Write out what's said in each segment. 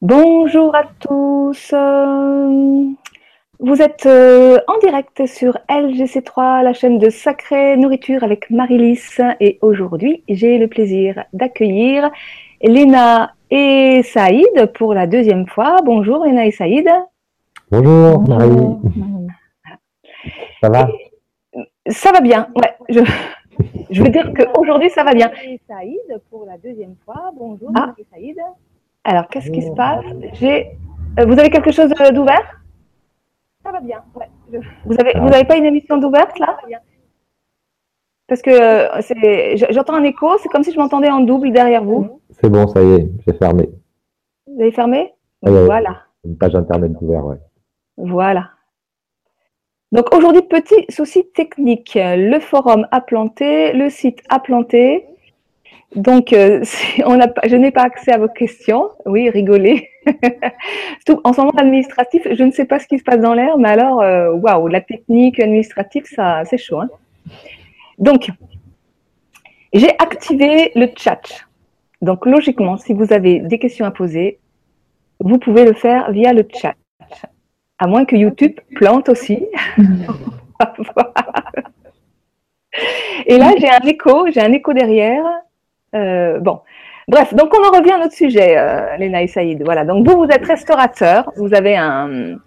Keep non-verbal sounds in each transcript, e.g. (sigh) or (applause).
Bonjour à tous. Euh, Vous êtes euh, en direct sur LGC3, la chaîne de Sacrée Nourriture avec Marilys. Et aujourd'hui, j'ai le plaisir d'accueillir Léna et Saïd pour la deuxième fois. Bonjour Léna et Saïd. Bonjour Marie. Ça va? Ça va bien, ouais. Je, je veux dire qu'aujourd'hui, ça va bien. Et Saïd pour la deuxième fois. Bonjour Ah. Saïd. Alors, qu'est-ce qui se passe J'ai. euh, Vous avez quelque chose euh, d'ouvert Ça va bien, ouais. Je- Vous avez, Ah. vous avez pas une émission d'ouverte là Parce que euh, j'entends un écho, c'est comme si je m'entendais en double derrière vous. C'est bon, ça y est, j'ai fermé. Vous avez fermé Ah ouais. Voilà, Une page internet ouverte, ouais. voilà. Donc aujourd'hui, petit souci technique. Le forum a planté, le site a planté. Donc, euh, (laughs) on je n'ai pas accès à vos questions. Oui, rigolez. (laughs) Surtout en ce moment administratif, je ne sais pas ce qui se passe dans l'air, mais alors, euh, waouh, la technique administrative, ça, c'est chaud. hein. Donc, j'ai activé le chat. Donc, logiquement, si vous avez des questions à poser, vous pouvez le faire via le chat. À moins que YouTube plante aussi. (laughs) Et là, j'ai un écho, j'ai un écho derrière. Euh, bon, bref, donc on en revient à notre sujet, euh, Léna et Saïd. Voilà, donc vous, vous êtes restaurateur, vous avez un,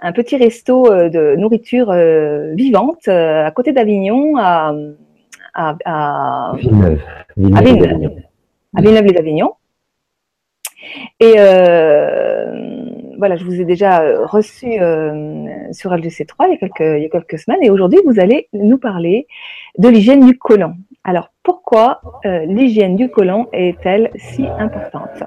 un petit resto euh, de nourriture euh, vivante euh, à côté d'Avignon, à, à, à, Villeneuve. à Villeneuve. Villeneuve, à Villeneuve-les-Avignon. Et voilà, je vous ai déjà reçu sur LGC3 il y, a quelques, il y a quelques semaines et aujourd'hui vous allez nous parler de l'hygiène du côlon. Alors pourquoi euh, l'hygiène du côlon est-elle si importante?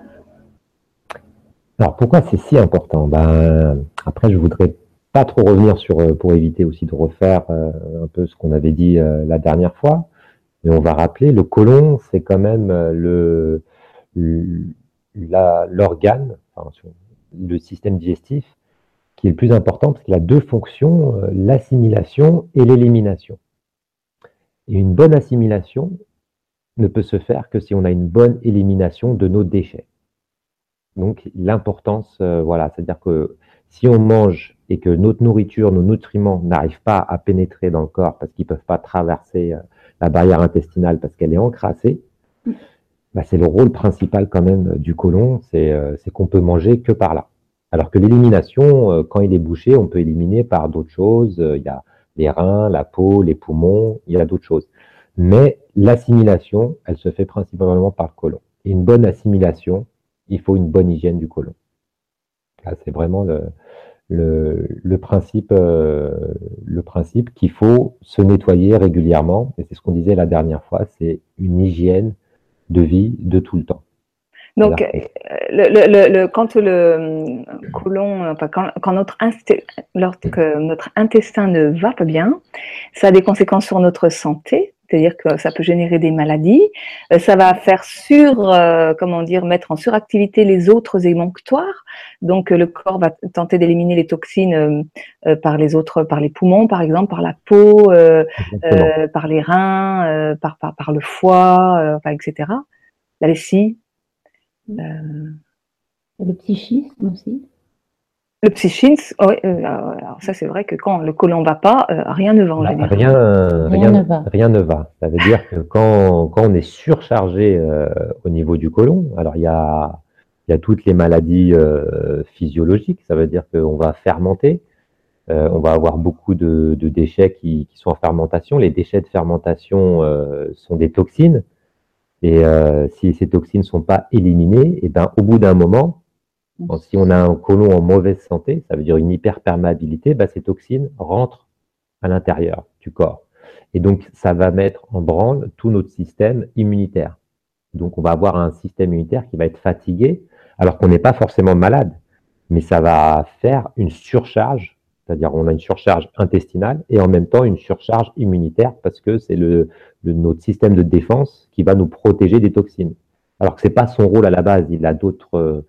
Alors pourquoi c'est si important? Ben après je voudrais pas trop revenir sur euh, pour éviter aussi de refaire euh, un peu ce qu'on avait dit la dernière fois. Mais on va rappeler le côlon c'est quand même le l'organe, le système digestif qui est le plus important parce qu'il a deux fonctions, l'assimilation et l'élimination. Et une bonne assimilation ne peut se faire que si on a une bonne élimination de nos déchets. Donc l'importance, euh, voilà, c'est-à-dire que si on mange et que notre nourriture, nos nutriments n'arrivent pas à pénétrer dans le corps parce qu'ils peuvent pas traverser euh, la barrière intestinale parce qu'elle est encrassée, bah, c'est le rôle principal quand même du côlon, c'est euh, qu'on peut manger que par là. Alors que l'élimination, euh, quand il est bouché, on peut éliminer par d'autres choses. Euh, Il y a les reins, la peau, les poumons, il y a d'autres choses. Mais l'assimilation, elle se fait principalement par le côlon. Et une bonne assimilation, il faut une bonne hygiène du côlon. C'est vraiment le principe, euh, le principe qu'il faut se nettoyer régulièrement. Et c'est ce qu'on disait la dernière fois, c'est une hygiène de vie de tout le temps. Donc, euh, le, le, le, le- quand le euh, côlon, enfin, quand, quand notre, lorsque notre intestin ne va pas bien, ça a des conséquences sur notre santé, c'est-à-dire que ça peut générer des maladies, Euh, ça va faire sur, euh, comment dire, mettre en suractivité les autres émonctoires. Donc, le corps va tenter d'éliminer les toxines euh, par les autres, par les poumons, par exemple, par la peau, euh, euh, par les reins, euh, par, par, par le foie, euh, enfin, etc. La vessie. Euh, Le psychisme aussi. Le psychisme, oui, euh, alors ça c'est vrai que quand le côlon va pas, euh, rien ne va en Bah, général. rien, euh, Rien rien, ne va. rien ne va. Ça veut dire que quand, quand on est surchargé euh, au niveau du côlon, alors il y a, il y a toutes les maladies euh, physiologiques. Ça veut dire qu'on va fermenter. Euh, on va avoir beaucoup de, de déchets qui, qui sont en fermentation. Les déchets de fermentation euh, sont des toxines. Et euh, si ces toxines ne sont pas éliminées, et ben, au bout d'un moment, si on a un côlon en mauvaise santé, ça veut dire une hyperperméabilité, bah, ces toxines rentrent à l'intérieur du corps. Et donc, ça va mettre en branle tout notre système immunitaire. Donc, on va avoir un système immunitaire qui va être fatigué, alors qu'on n'est pas forcément malade, mais ça va faire une surcharge, c'est-à-dire on a une surcharge intestinale et en même temps une surcharge immunitaire parce que c'est le, le- notre système de défense qui va nous protéger des toxines. Alors que c'est pas son rôle à la base, il a d'autres euh,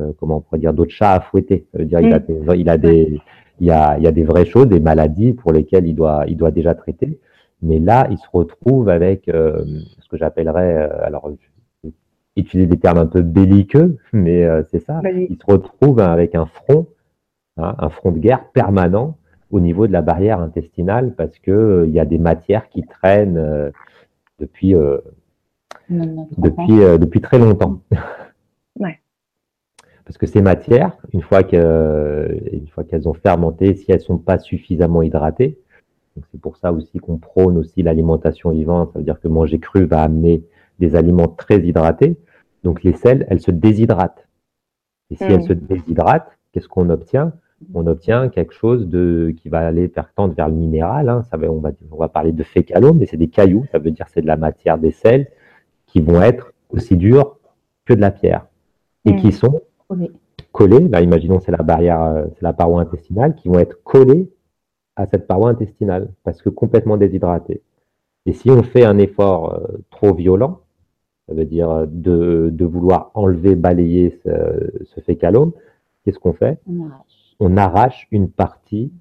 euh, comment on pourrait dire, d'autres chats à fouetter. Il a Mm. des, il a des, il y a, il y a des vraies choses, des maladies pour lesquelles il doit, il doit déjà traiter. Mais là, il se retrouve avec euh, ce que j'appellerais, euh, alors, utiliser des termes un peu belliqueux, mais euh, c'est ça. Ils se retrouvent avec un front, hein, un front de guerre permanent au niveau de la barrière intestinale parce que euh, y a des matières qui traînent euh, depuis, euh, Non, non, depuis, depuis très longtemps. (laughs) Ouais. Parce que ces matières, une fois que- une fois qu'elles ont fermenté, si elles sont pas suffisamment hydratées, c'est pour ça aussi qu'on prône aussi l'alimentation vivante, ça veut dire que manger cru va amener des aliments très hydratés. Donc les sels, elles se déshydratent. Et si Mm. elles se déshydratent, qu'est-ce qu'on obtient? On obtient quelque chose de qui va aller vers, tendre vers le minéral. hein. Ça va, on, va, on va parler de fécalome, mais c'est des cailloux. Ça veut dire c'est de la matière, des sels qui vont être aussi durs que de la pierre et qui sont Collé. collés. Là, imaginons c'est la barrière, euh, c'est la paroi intestinale, qui vont être collés à cette paroi intestinale parce que complètement déshydratées. Et si on fait un effort euh, trop violent, ça veut dire euh, de, de vouloir enlever, balayer ce, ce fécalome, qu'est-ce qu'on fait? On arrache. On arrache une partie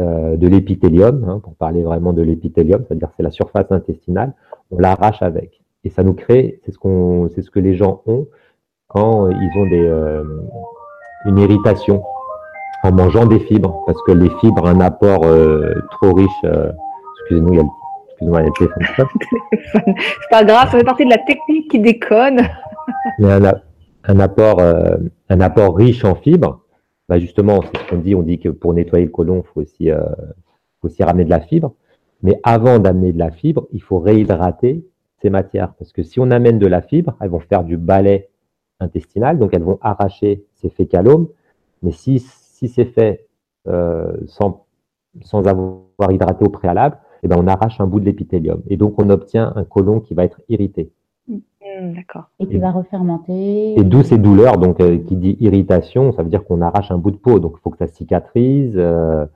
euh, de l'épithélium, hein, pour parler vraiment de l'épithélium, c'est-à-dire c'est la surface intestinale, on l'arrache avec. Et ça nous crée, c'est ce, qu'on, c'est ce que les gens ont quand ils ont des, euh, une irritation en mangeant des fibres, parce que les fibres ont un apport euh, trop riche. excusez-nous, il y a le, excusez-moi, il y a le téléphone. (laughs) C'est pas grave, ça fait partie de la technique qui déconne. mais un, a- un apport, euh, un apport riche en fibres. Bah justement, c'est ce qu'on dit. On dit que pour nettoyer le côlon, il faut aussi, euh, faut aussi ramener de la fibre. Mais avant d'amener de la fibre, il faut réhydrater ces matières. Parce que si on amène de la fibre, elles vont faire du balai intestinal, donc elles vont arracher ces fécalomes. Mais si, si c'est fait euh, sans, sans avoir hydraté au préalable, eh ben on arrache un bout de l'épithélium. Et donc on obtient un côlon qui va être irrité. D'accord. Et qui va refermenter. Et d'où ces douleurs, donc euh, qui dit irritation, ça veut dire qu'on arrache un bout de peau, donc il faut que ça cicatrise, euh,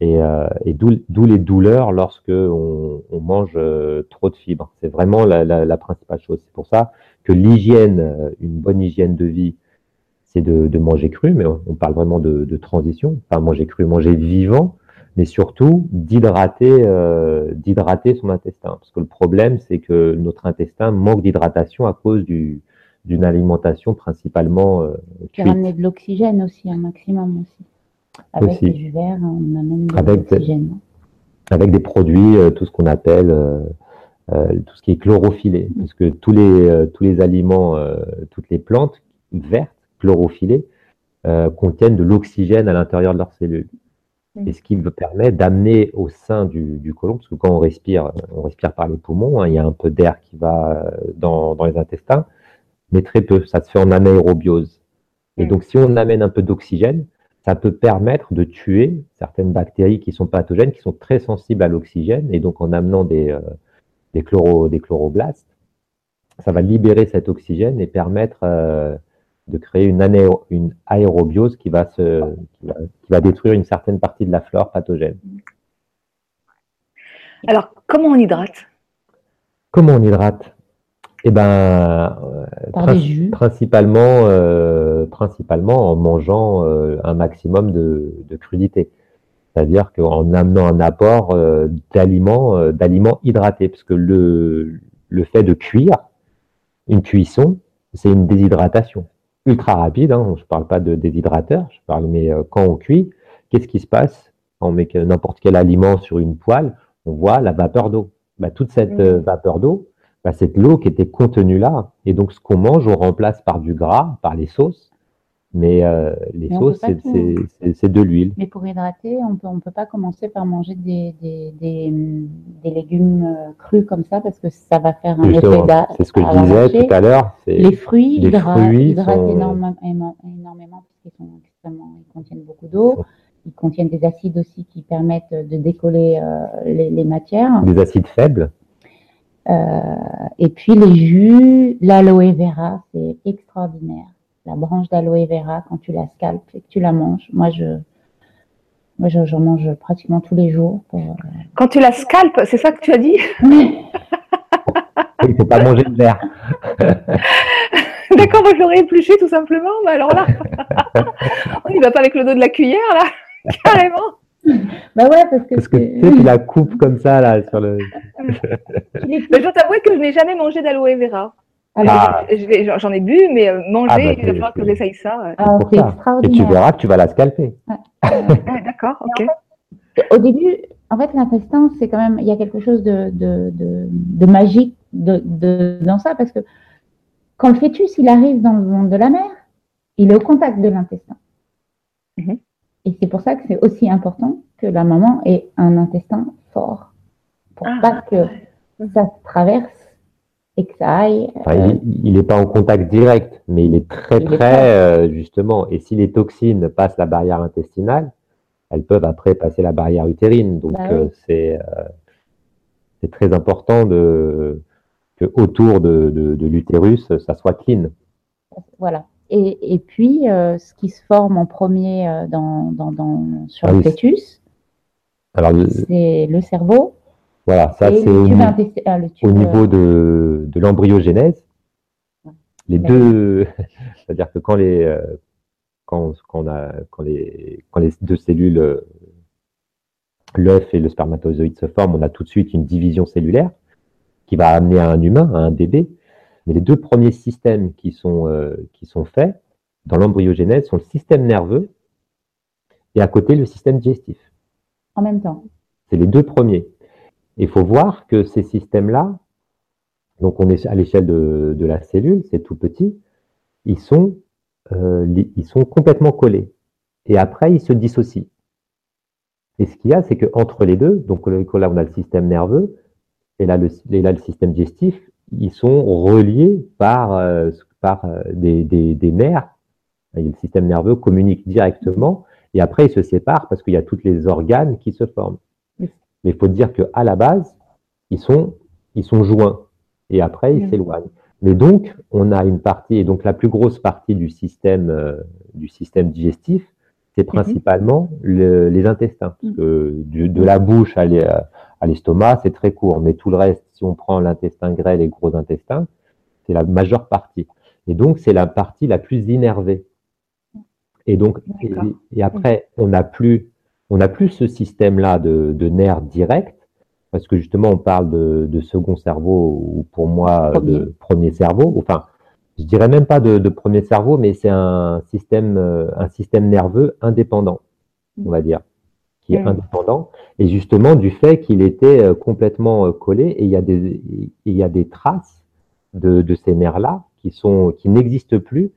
et, euh, et d'où les douleurs lorsque on, on mange euh, trop de fibres. C'est vraiment la, la- la principale chose. C'est pour ça que l'hygiène, une bonne hygiène de vie, c'est de, de manger cru, mais on, on parle vraiment de, de transition, pas manger cru, manger vivant, mais surtout d'hydrater, euh, d'hydrater son intestin. Parce que le problème, c'est que notre intestin manque d'hydratation à cause du, d'une alimentation principalement euh, Puis cuite. ramener de l'oxygène aussi, un maximum aussi. Avec Aussi. les jus verts, on amène de Avec l'oxygène. avec des produits, euh, tout ce qu'on appelle euh, tout ce qui est chlorophyllé, parce que tous les tous les aliments, toutes les plantes vertes chlorophyllées contiennent de l'oxygène à l'intérieur de leurs cellules. Mm. Et ce qui me permet d'amener au sein du, du côlon, parce que quand on respire, on respire par les poumons, hein, il y a un peu d'air qui va euh, dans, dans les intestins, mais très peu, ça se fait en anaérobiose. Et Mm. donc si on amène un peu d'oxygène, ça peut permettre de tuer certaines bactéries qui sont pathogènes, qui sont très sensibles à l'oxygène, et donc en amenant des, euh, des, chloro, des chloroblastes, ça va libérer cet oxygène et permettre euh, de créer une, anéro- une aérobiose qui va, se, qui, va, qui va détruire une certaine partie de la flore pathogène. Alors, comment on hydrate? Comment on hydrate? Eh ben, euh, Par prin- des jus. principalement, euh, principalement en mangeant euh, un maximum de, de crudité. C'est-à-dire qu'en amenant un apport euh, d'aliments, euh, d'aliments hydratés, parce que le, le fait de cuire, une cuisson, c'est une déshydratation ultra rapide. Hein, je ne parle pas de déshydrateur, je parle mais euh, quand on cuit, qu'est-ce qui se passe? Quand on met que- n'importe quel aliment sur une poêle, on voit la vapeur d'eau. Bah, toute cette Mhm. euh, vapeur d'eau, bah, c'est de l'eau qui était contenue là. Et donc, ce qu'on mange, on remplace par du gras, par les sauces. Mais euh, les Mais sauces, c'est- de l'huile. Mais pour hydrater, on peut, on peut pas commencer par manger des, des, des, hum, des légumes euh, crus comme ça parce que ça va faire un Justement, effet d'a- c'est ce que je disais marcher. tout à l'heure. Les fruits, les fruits hydratent sont- énormément, énormément puisqu'ils sont extrêmement, ils contiennent beaucoup d'eau. Ils contiennent des acides aussi qui permettent de décoller euh, les, les matières. Des acides faibles. Euh, et puis les jus, l'aloe vera, c'est extraordinaire. La branche d'aloe vera, quand tu la scalpes et que tu la manges, moi je, moi je- j'en mange pratiquement tous les jours. Pour, euh, Quand tu la scalpes, c'est ça que tu as dit? Oui, (laughs) il ne faut pas manger de verre. (laughs) D'accord, moi je l'aurais épluché tout simplement, mais alors là, on n'y va pas avec le dos de la cuillère là, (laughs) carrément. Bah ouais, parce que, Parce que tu- tu sais, tu la coupes comme ça, là, sur le. Mais je dois t'avouer que je n'ai jamais mangé d'aloe vera. Ah. J'en ai bu, mais euh, manger, ah, bah, il va falloir que j'essaye ça. Ah, c'est extraordinaire. Et tu verras que tu vas la scalper. D'accord, ok. (laughs) Au début, en fait, l'intestin, c'est quand même, il y a quelque chose de, de, de, magique de, dans ça, parce que quand le fœtus, il arrive dans le monde de la mère, il est au contact de l'intestin. Mhm. Et c'est pour ça que c'est aussi important que la maman ait un intestin fort, pour pas que ça traverse et que ça aille. Euh, il n'est pas en contact direct, mais il est très près, euh, justement. Et si les toxines passent la barrière intestinale, elles peuvent après passer la barrière utérine. Donc bah euh, c'est très important de, que autour de, l'utérus, ça soit clean. Voilà. Et, et puis, ce qui se forme en premier dans, dans, sur ah le fœtus, c'est le cerveau, voilà, ça c'est au, ah, niveau euh, de, l'embryogénèse. Les deux, (laughs) c'est-à-dire que quand les, euh, quand, on a, quand, les, quand les deux cellules, euh, l'œuf et le spermatozoïde se forment, on a tout de suite une division cellulaire qui va amener à un humain, à un bébé. Mais les deux premiers systèmes qui sont, qui sont faits dans l'embryogénèse sont le système nerveux et à côté le système digestif. En même temps. C'est les deux premiers. Il faut voir que ces systèmes-là, donc on est à l'échelle de, la cellule, c'est tout petit, ils sont, euh, ils sont complètement collés. Et après, ils se dissocient. Et ce qu'il y a, c'est qu'entre les deux, donc là on a le système nerveux, et là le, système digestif, ils sont reliés par, euh, par euh, des, nerfs. Le système nerveux communique directement, et après ils se séparent parce qu'il y a tous les organes qui se forment. Mais il faut dire qu'à la base, ils sont, ils sont joints et après ils s'éloignent. Mais donc, on a une partie, et donc la plus grosse partie du système, euh, du système digestif, c'est mhm. principalement les intestins. Parce que de la bouche à l'estomac, c'est très court. Mais tout le reste, si on prend l'intestin grêle et gros intestin, c'est la majeure partie. Et donc, c'est la partie la plus innervée. Et donc, et, après, on n'a plus on n'a plus ce système-là de, nerfs directs, parce que justement, on parle de, second cerveau, ou pour moi, de premier cerveau. Enfin, je dirais même pas de, premier cerveau, mais c'est un système, euh, un système nerveux indépendant, on va dire, qui est mm. indépendant. Et justement, du fait qu'il était euh, complètement euh, collé, et il y a des, il y a des traces de, de ces nerfs-là qui sont, qui n'existent plus,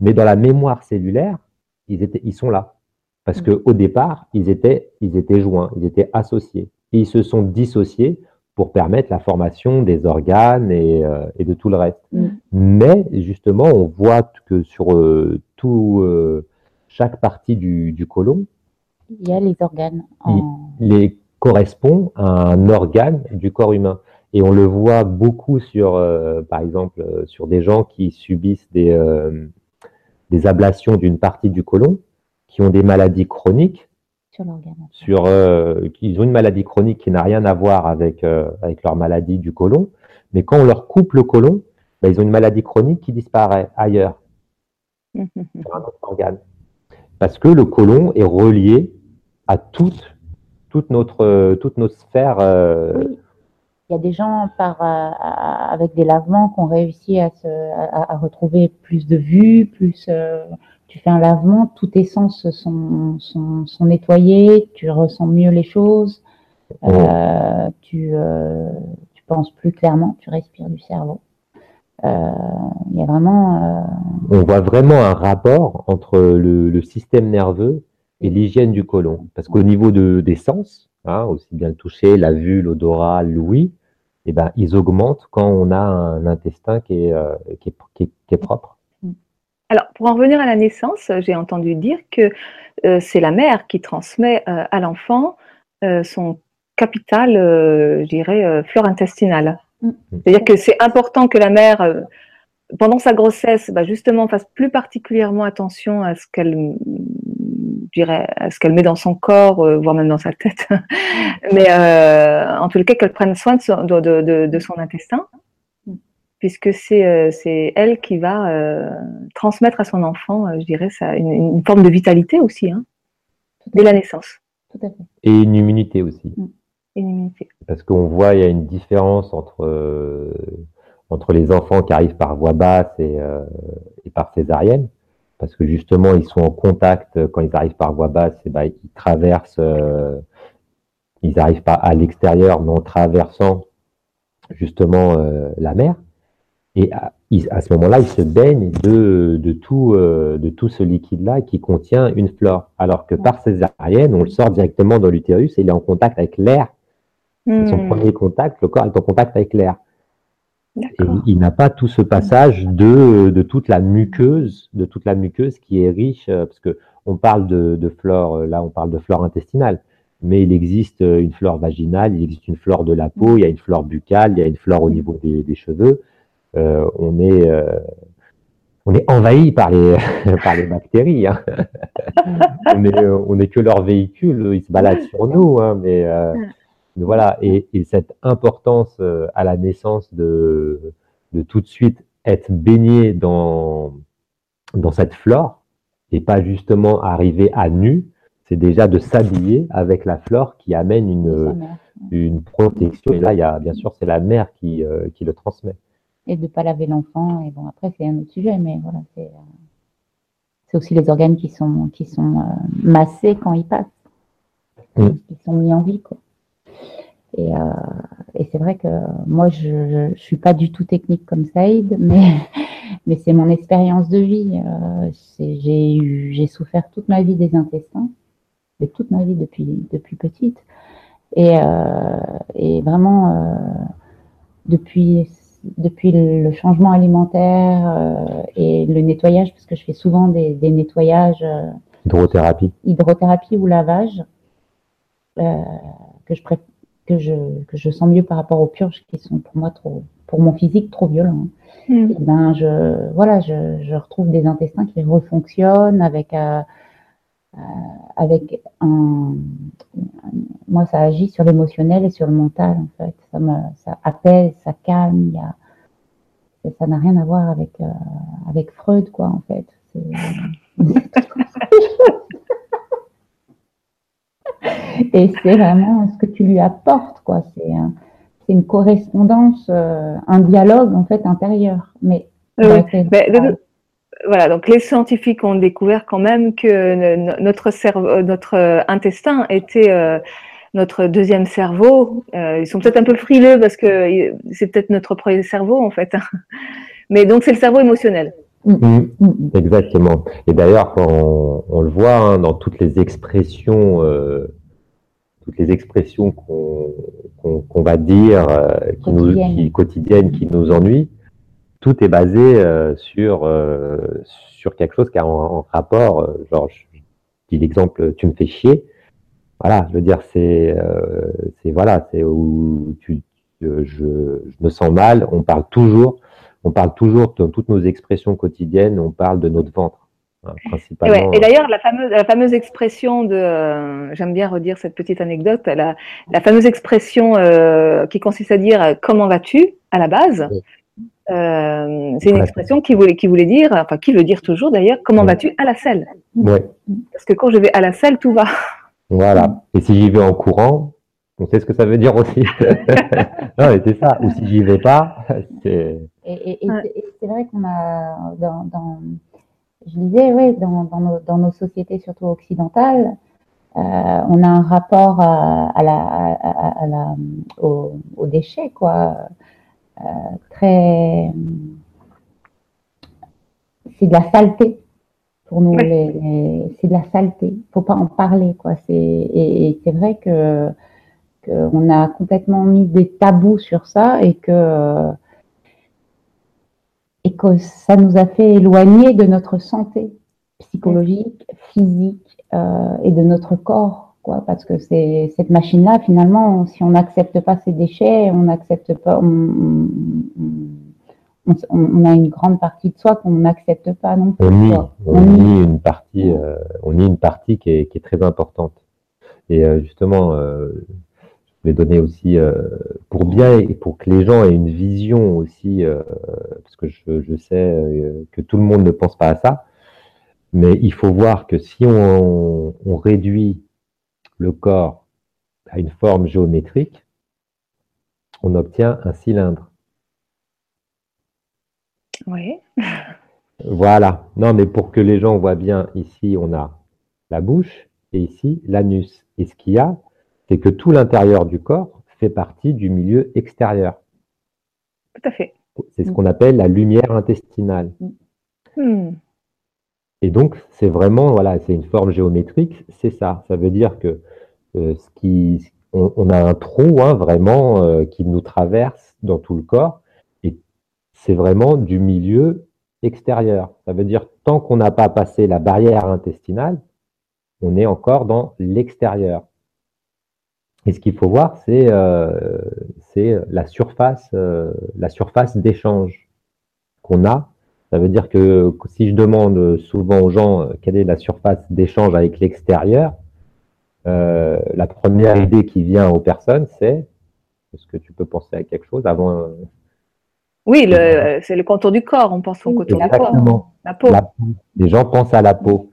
mais dans la mémoire cellulaire, ils étaient, ils sont là. Parce mm. qu'au départ, ils étaient, ils étaient joints, ils étaient associés. Et ils se sont dissociés pour permettre la formation des organes et, euh, de tout le reste. Mm. Mais justement, on voit que sur euh, tout, euh, chaque partie du, du côlon, il y a les organes. Il les correspond à un organe du corps humain. Et on le voit beaucoup sur, par exemple, sur des gens qui subissent des, des ablations d'une partie du côlon qui ont des maladies chroniques, sur, euh, qui ont une maladie chronique qui n'a rien à voir avec, euh, avec leur maladie du côlon, mais quand on leur coupe le côlon, ben, ils ont une maladie chronique qui disparaît ailleurs, (laughs) sur un autre organe. Parce que le côlon est relié à toute, toute, notre, toute nos sphères. Euh, Il y a des gens par, avec des lavements qui ont réussi à, se, à, retrouver plus de vue, plus tu fais un lavement, tous tes sens sont, sont, sont nettoyés, tu ressens mieux les choses, euh, tu, euh, tu penses plus clairement, tu respires du cerveau. Euh, il y a vraiment. On voit vraiment un rapport entre le, le système nerveux et l'hygiène du côlon. Parce qu'au niveau de, des sens, hein, aussi bien le toucher, la vue, l'odorat, l'ouïe, eh ben, ils augmentent quand on a un intestin qui est, qui est, qui est propre. Alors, pour en revenir à la naissance, j'ai entendu dire que euh, c'est la mère qui transmet euh, à l'enfant euh, son capital, je dirais, flore intestinale. Mm. C'est-à-dire que c'est important que la mère, pendant sa grossesse, bah, justement, fasse plus particulièrement attention à ce qu'elle dirais, à ce qu'elle met dans son corps, voire même dans sa tête. (laughs) Mais en tout cas, qu'elle prenne soin de son intestin puisque euh, c'est elle qui va euh, transmettre à son enfant, euh, je dirais, ça, une, forme de vitalité aussi, hein, dès la naissance. Et une immunité aussi. Mm. Une immunité. Parce qu'on voit, il y a une différence entre, entre les enfants qui arrivent par voie basse et, et par césarienne, parce que justement, ils sont en contact quand ils arrivent par voie basse, et ben, ils traversent, ils n'arrivent pas à l'extérieur, mais en traversant justement la mer. Et à, ce moment-là, ils se baignent de, de, tout, euh, de tout ce liquide-là qui contient une flore. Alors que par césarienne, on le sort directement dans l'utérus et il est en contact avec l'air. Son hmm. premier contact, le corps est en contact avec l'air. Et il n'a pas tout ce passage de, de, toute la muqueuse, de toute la muqueuse qui est riche, euh, parce que on parle de, de flore, euh, là on parle de flore intestinale, mais il existe une flore vaginale, il existe une flore de la peau, il y a une flore buccale, il y a une flore au niveau des, des cheveux. Euh, on est euh, on est envahi par les, (laughs) par les bactéries. Hein. (laughs) on est, on est que leur véhicule, ils se baladent sur nous, hein, mais, euh, voilà. Et, cette importance à la naissance de, de tout de suite être baigné dans, dans cette flore et pas justement arriver à nu, c'est déjà de s'habiller avec la flore qui amène une, une protection. Et là, il y a, bien sûr, c'est la mère qui, qui le transmet et de ne pas laver l'enfant. Et bon, après, c'est un autre sujet, mais voilà, c'est euh, aussi les organes qui sont, qui sont euh, massés quand ils passent, qui sont mis en vie. Quoi. Et, euh, et c'est vrai que moi, je ne suis pas du tout technique comme Saïd, mais, (laughs) mais c'est mon expérience de vie. j'ai souffert toute ma vie des intestins, mais toute ma vie depuis, depuis petite. Et, et vraiment, depuis depuis le changement alimentaire euh, et le nettoyage, parce que je fais souvent des, nettoyages. Euh, hydrothérapie. Hydrothérapie ou lavage, euh, que, je que, je, que je sens mieux par rapport aux purges qui sont pour moi trop, pour mon physique trop violents. Et ben je, voilà, je, je, retrouve des intestins qui refonctionnent avec avec un, moi ça agit sur l'émotionnel et sur le mental en fait. Ça me ça apaise ça calme il y a, ça n'a rien à voir avec euh, avec Freud quoi en fait. (laughs) Et c'est vraiment ce que tu lui apportes quoi. C'est c'est une correspondance euh, un dialogue en fait intérieur. Mais, voilà, donc les scientifiques ont découvert quand même que notre cerveau, notre intestin était euh, notre deuxième cerveau. Euh, ils sont peut-être un peu frileux parce que c'est peut-être notre premier cerveau en fait. Mais donc c'est le cerveau émotionnel. Mm. exactement. Et d'ailleurs, on, on, le voit hein, dans toutes les expressions, euh, toutes les expressions qu'on va dire, qui nous, qui, quotidiennes, qui nous ennuient tout est basé euh, sur, euh, sur quelque chose qui a en, rapport, euh, genre, je dis l'exemple, tu me fais chier. Voilà, je veux dire, c'est, c'est voilà, c'est où tu, je, je, me sens mal. On parle toujours, on parle toujours de toutes nos expressions quotidiennes, on parle de notre ventre. Hein, principalement. Et, d'ailleurs, la fameuse, la fameuse expression de, j'aime bien redire cette petite anecdote, la, la fameuse expression qui consiste à dire comment vas-tu à la base, euh, c'est une expression qui voulait, qui voulait dire, enfin qui veut dire toujours d'ailleurs, comment vas-tu à la selle? Parce que quand je vais à la selle, tout va. Voilà. (laughs) Et si j'y vais en courant, on sait ce que ça veut dire aussi. (laughs) non, mais c'est ça. Ou si j'y vais pas, (laughs) c'est. Et, c'est vrai qu'on a, dans, je disais, oui, dans, dans, nos, dans nos sociétés, surtout occidentales, euh, on a un rapport à, à la, à, la, aux, aux déchets, quoi. Euh, très. C'est de la saleté pour nous. c'est de la saleté. Il faut pas en parler, quoi. C'est et, c'est vrai que qu'on a complètement mis des tabous sur ça et que et que ça nous a fait éloigner de notre santé psychologique, physique euh, et de notre corps parce que c'est cette machine-là, finalement, si on n'accepte pas ces déchets, on n'accepte pas, on, a une grande partie de soi qu'on n'accepte pas non plus. On nie, on, nie une partie, euh, on nie une partie qui est, très importante. Et euh, justement, euh, je voulais donner aussi, pour bien et pour que les gens aient une vision aussi, parce que je, sais que tout le monde ne pense pas à ça, mais il faut voir que si on réduit le corps a une forme géométrique, on obtient un cylindre. Oui. Voilà. Non, mais pour que les gens voient bien, ici, on a la bouche et ici, l'anus. Et ce qu'il y a, c'est que tout l'intérieur du corps fait partie du milieu extérieur. Tout à fait. C'est ce qu'on appelle la lumière intestinale. Hmm. Et donc, c'est vraiment, voilà, c'est une forme géométrique, c'est ça. Ça veut dire que euh, ce qui, on, on a un trou hein, vraiment euh, qui nous traverse dans tout le corps, et c'est vraiment du milieu extérieur. Ça veut dire tant qu'on n'a pas passé la barrière intestinale, on est encore dans l'extérieur. Et ce qu'il faut voir, c'est euh, la surface, euh, la surface d'échange qu'on a. Ça veut dire que si je demande souvent aux gens euh, quelle est la surface d'échange avec l'extérieur, euh, la première idée qui vient aux personnes, c'est est-ce que tu peux penser à quelque chose avant euh, Oui, le- c'est le contour du corps. On pense au Oui, contour la du corps. Exactement. La peau. La peau. Les gens pensent à la peau.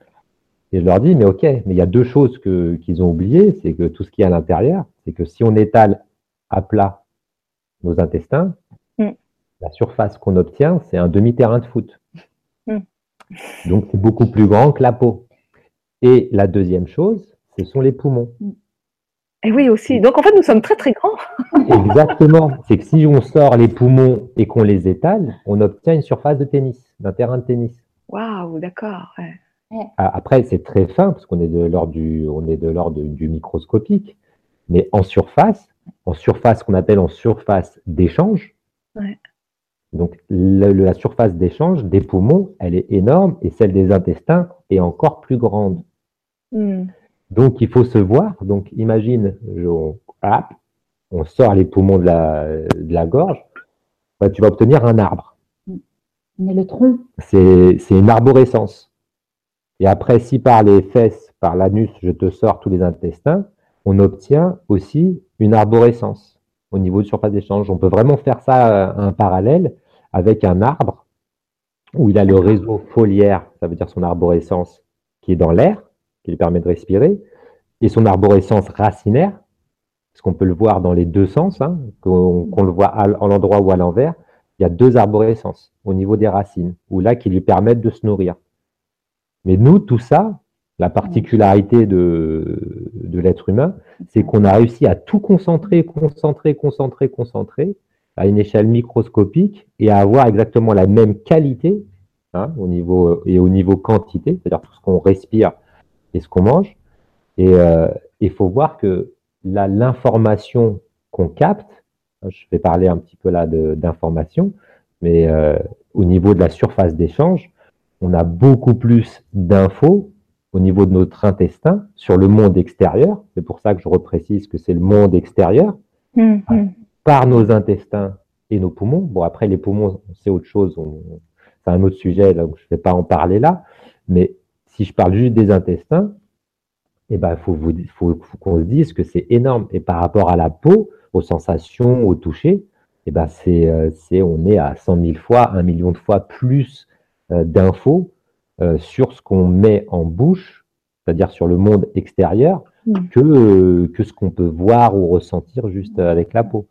Et je leur dis, mais ok, mais il y a deux choses que- qu'ils ont oubliées, c'est que tout ce qui est à l'intérieur, c'est que si on étale à plat nos intestins. La surface qu'on obtient, c'est un demi-terrain de foot. Mm. Donc c'est beaucoup plus grand que la peau. Et la deuxième chose, ce sont les poumons. Et oui, aussi. Donc, en fait, nous sommes très, très grands. (laughs) Exactement. C'est que si on sort les poumons et qu'on les étale, on obtient une surface de tennis, d'un terrain de tennis. Waouh, d'accord. ouais. Ah, Après, c'est très fin parce qu'on est de l'ordre du, on est de l'ordre du- du microscopique, mais en surface, en surface qu'on appelle en surface d'échange. Ouais. Donc le- la surface d'échange des poumons, elle est énorme et celle des intestins est encore plus grande. Hmm. Donc il faut se voir. Donc imagine, je- on, sort les poumons de la, de la gorge, bah, tu vas obtenir un arbre. Est le tronc. c'est une arborescence. Et après, si par les fesses, par l'anus, je te sors tous les intestins, on obtient aussi une arborescence au niveau de surface d'échange. On peut vraiment faire ça euh, un parallèle avec un arbre où il a le réseau foliaire, ça veut dire son arborescence qui est dans l'air, qui lui permet de respirer, et son arborescence racinaire, parce qu'on peut le voir dans les deux sens, hein, qu'on le voit à, l'endroit ou à l'envers, il y a deux arborescences au niveau des racines, ou là qui lui permettent de se nourrir. Mais nous, tout ça, la particularité de l'être humain, c'est qu'on a réussi à tout concentrer, concentrer, concentrer, concentrer à une échelle microscopique et à avoir exactement la même qualité hein, au niveau et au niveau quantité, c'est-à-dire tout ce qu'on respire et ce qu'on mange. Et euh, il faut voir que là, l'information qu'on capte, hein, je vais parler un petit peu là d'information, mais euh, au niveau de la surface d'échange, on a beaucoup plus d'infos au niveau de notre intestin sur le monde extérieur. C'est pour ça que je reprécise que c'est le monde extérieur Hmm, hmm. Par nos intestins et nos poumons. Bon, après, les poumons, c'est autre chose. C'est un autre sujet, donc je ne vais pas en parler là. Mais si je parle juste des intestins, eh ben, faut, faut, qu'on se dise que c'est énorme. Et par rapport à la peau, aux sensations, au toucher, eh ben, c'est, euh, on est à 100 000 fois, un million de fois plus euh, d'infos euh, sur ce qu'on met en bouche, c'est-à-dire sur le monde extérieur, Mm. que, euh, que ce qu'on peut voir ou ressentir juste avec la peau.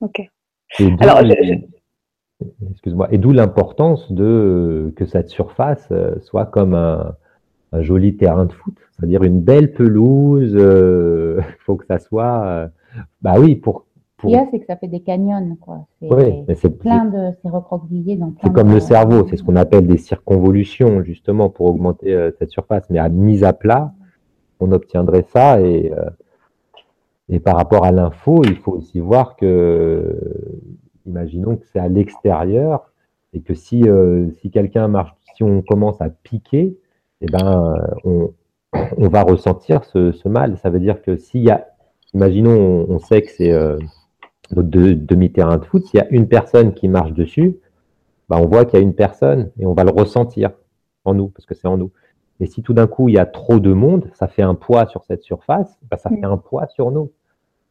Ok. Alors, je- excuse-moi, et d'où l'importance de euh, que cette surface euh, soit comme un, un joli terrain de foot, c'est-à-dire une belle pelouse. Il (laughs) faut que ça soit, euh, bah oui, pour, Ce pour qu'il y a, c'est que ça fait des canyons, quoi. C'est oui, mais c'est plein de, c'est recroquevillé c'est comme de- le cerveau, c'est ce qu'on appelle des circonvolutions justement pour augmenter euh, cette surface. Mais à mise à plat, on obtiendrait ça et euh, et par rapport à l'info, il faut aussi voir que, imaginons que c'est à l'extérieur et que si, euh, si quelqu'un marche, si on commence à piquer, eh ben, on, on va ressentir ce, ce mal. Ça veut dire que s'il y a, imaginons, on, on sait que c'est notre de- demi-terrain de foot, s'il y a une personne qui marche dessus, bah, on voit qu'il y a une personne et on va le ressentir en nous, parce que c'est en nous. Et si tout d'un coup il y a trop de monde, ça fait un poids sur cette surface, bah, ça Mm. fait un poids sur nous.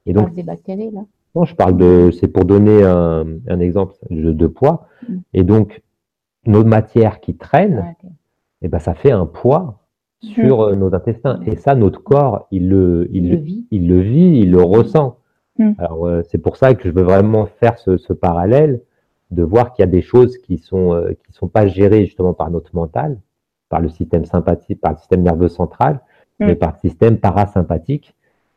Et Donc, donc, des bactéries, là. non, je parle de, c'est pour donner un, un exemple de, de poids. Mm. Et donc, nos matières qui traînent, Ouais, ok. eh ben, ça fait un poids sur euh, nos intestins. Et ça, notre corps, il le, il, Il le- le vit. il le vit, il le ressent. Mm. Alors, euh, c'est pour ça que je veux vraiment faire ce, ce parallèle de voir qu'il y a des choses qui sont euh, qui sont pas gérées justement par notre mental, par le système sympathique, par le système nerveux central, Mm. mais par le système parasympathique.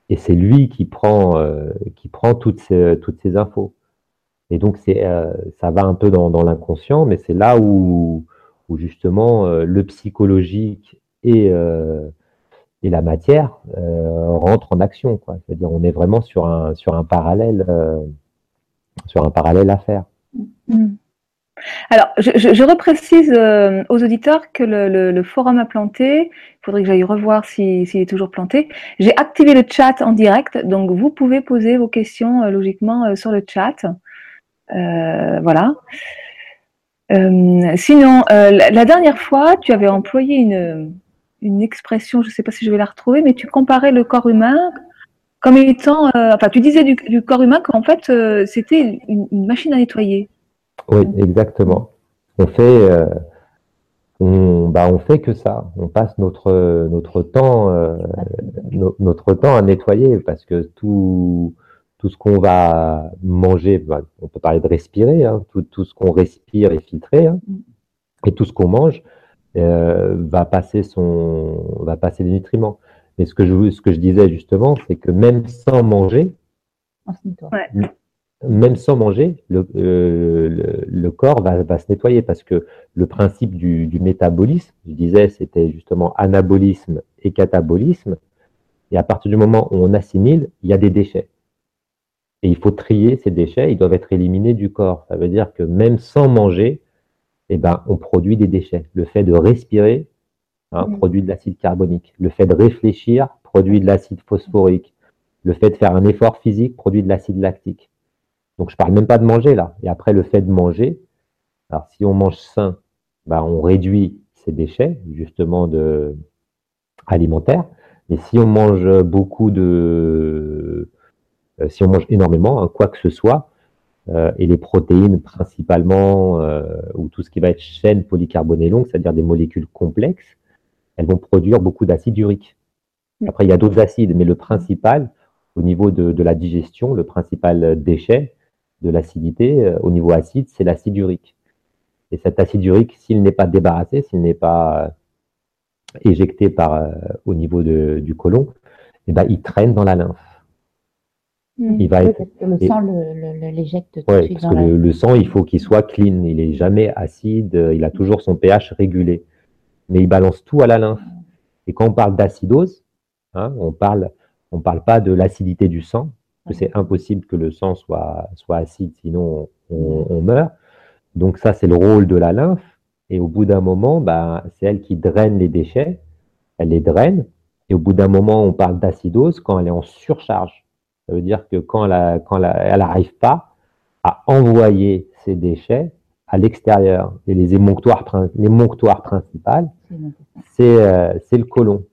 Et c'est lui qui prend euh, qui prend toutes ces toutes ces infos. Et donc c'est euh, ça va un peu dans, dans l'inconscient, mais c'est là où où justement euh, le psychologique et euh, et la matière euh, rentrent en action. quoi. C'est-à-dire on est vraiment sur un sur un parallèle euh, sur un parallèle à faire. Hmm. Alors, je, je, je reprécise euh, aux auditeurs que le, forum a planté. Il faudrait que j'aille revoir s'il si, est toujours planté. J'ai activé le chat en direct, donc vous pouvez poser vos questions logiquement sur le chat. Voilà. Sinon, la dernière fois, tu avais employé une, une expression, je ne sais pas si je vais la retrouver, mais tu comparais le corps humain comme étant, euh, enfin, tu disais du, du corps humain qu'en fait, euh, c'était une, une machine à nettoyer. Oui, exactement. On fait, euh, on, bah, on fait que ça. On passe notre notre temps, no- notre temps à nettoyer parce que tout tout ce qu'on va manger, bah, on peut parler de respirer, hein, tout tout ce qu'on respire est filtré, hein, et tout ce qu'on mange euh, va passer son va passer des nutriments. Mais ce que je ce que je disais justement, c'est que même sans manger. Ouais. même sans manger, le, euh, le, le corps va, va se nettoyer parce que le principe du, du métabolisme, je disais, c'était justement anabolisme et catabolisme. Et à partir du moment où on assimile, il y a des déchets. Et il faut trier ces déchets, ils doivent être éliminés du corps. Ça veut dire que même sans manger, eh ben, on produit des déchets. Le fait de respirer hein, Mm. produit de l'acide carbonique. Le fait de réfléchir produit de l'acide phosphorique. Le fait de faire un effort physique produit de l'acide lactique. Donc je parle même pas de manger là. Et après le fait de manger, alors si on mange sain, bah, on réduit ces déchets justement de alimentaires. Mais si on mange beaucoup de, euh, si on mange énormément, hein, quoi que ce soit, euh, et les protéines principalement, euh, ou tout ce qui va être chaîne polycarbonée longue, c'est-à-dire des molécules complexes, elles vont produire beaucoup d'acide urique. Après, il y a d'autres acides, mais le principal, au niveau de, de la digestion, le principal déchet de l'acidité euh, au niveau acide, c'est l'acide urique. Et cet acide urique, s'il n'est pas débarrassé, s'il n'est pas euh, éjecté par, au niveau de- du côlon, eh ben, il traîne dans la lymphe. Il va Oui, être parce que le sang le- le- le- l'éjecte de suite parce dans que la... le, le sang, il faut qu'il soit clean. Il est jamais acide. Il a toujours son pH régulé. Mais il balance tout à la lymphe. Et quand on parle d'acidose, hein, on parle, on parle pas de l'acidité du sang, parce que c'est impossible que le sang soit, soit acide, sinon on, on- on meurt. Donc ça, c'est le rôle de la lymphe. Et au bout d'un moment, bah, c'est elle qui draine les déchets. Elle les draine. Et au bout d'un moment, on parle d'acidose quand elle est en surcharge. Ça veut dire que quand elle quand n'arrive pas à envoyer ces déchets à l'extérieur. Et les émonctoires, prin- l'émonctoire principal, c'est bon. c'est euh, c'est le côlon.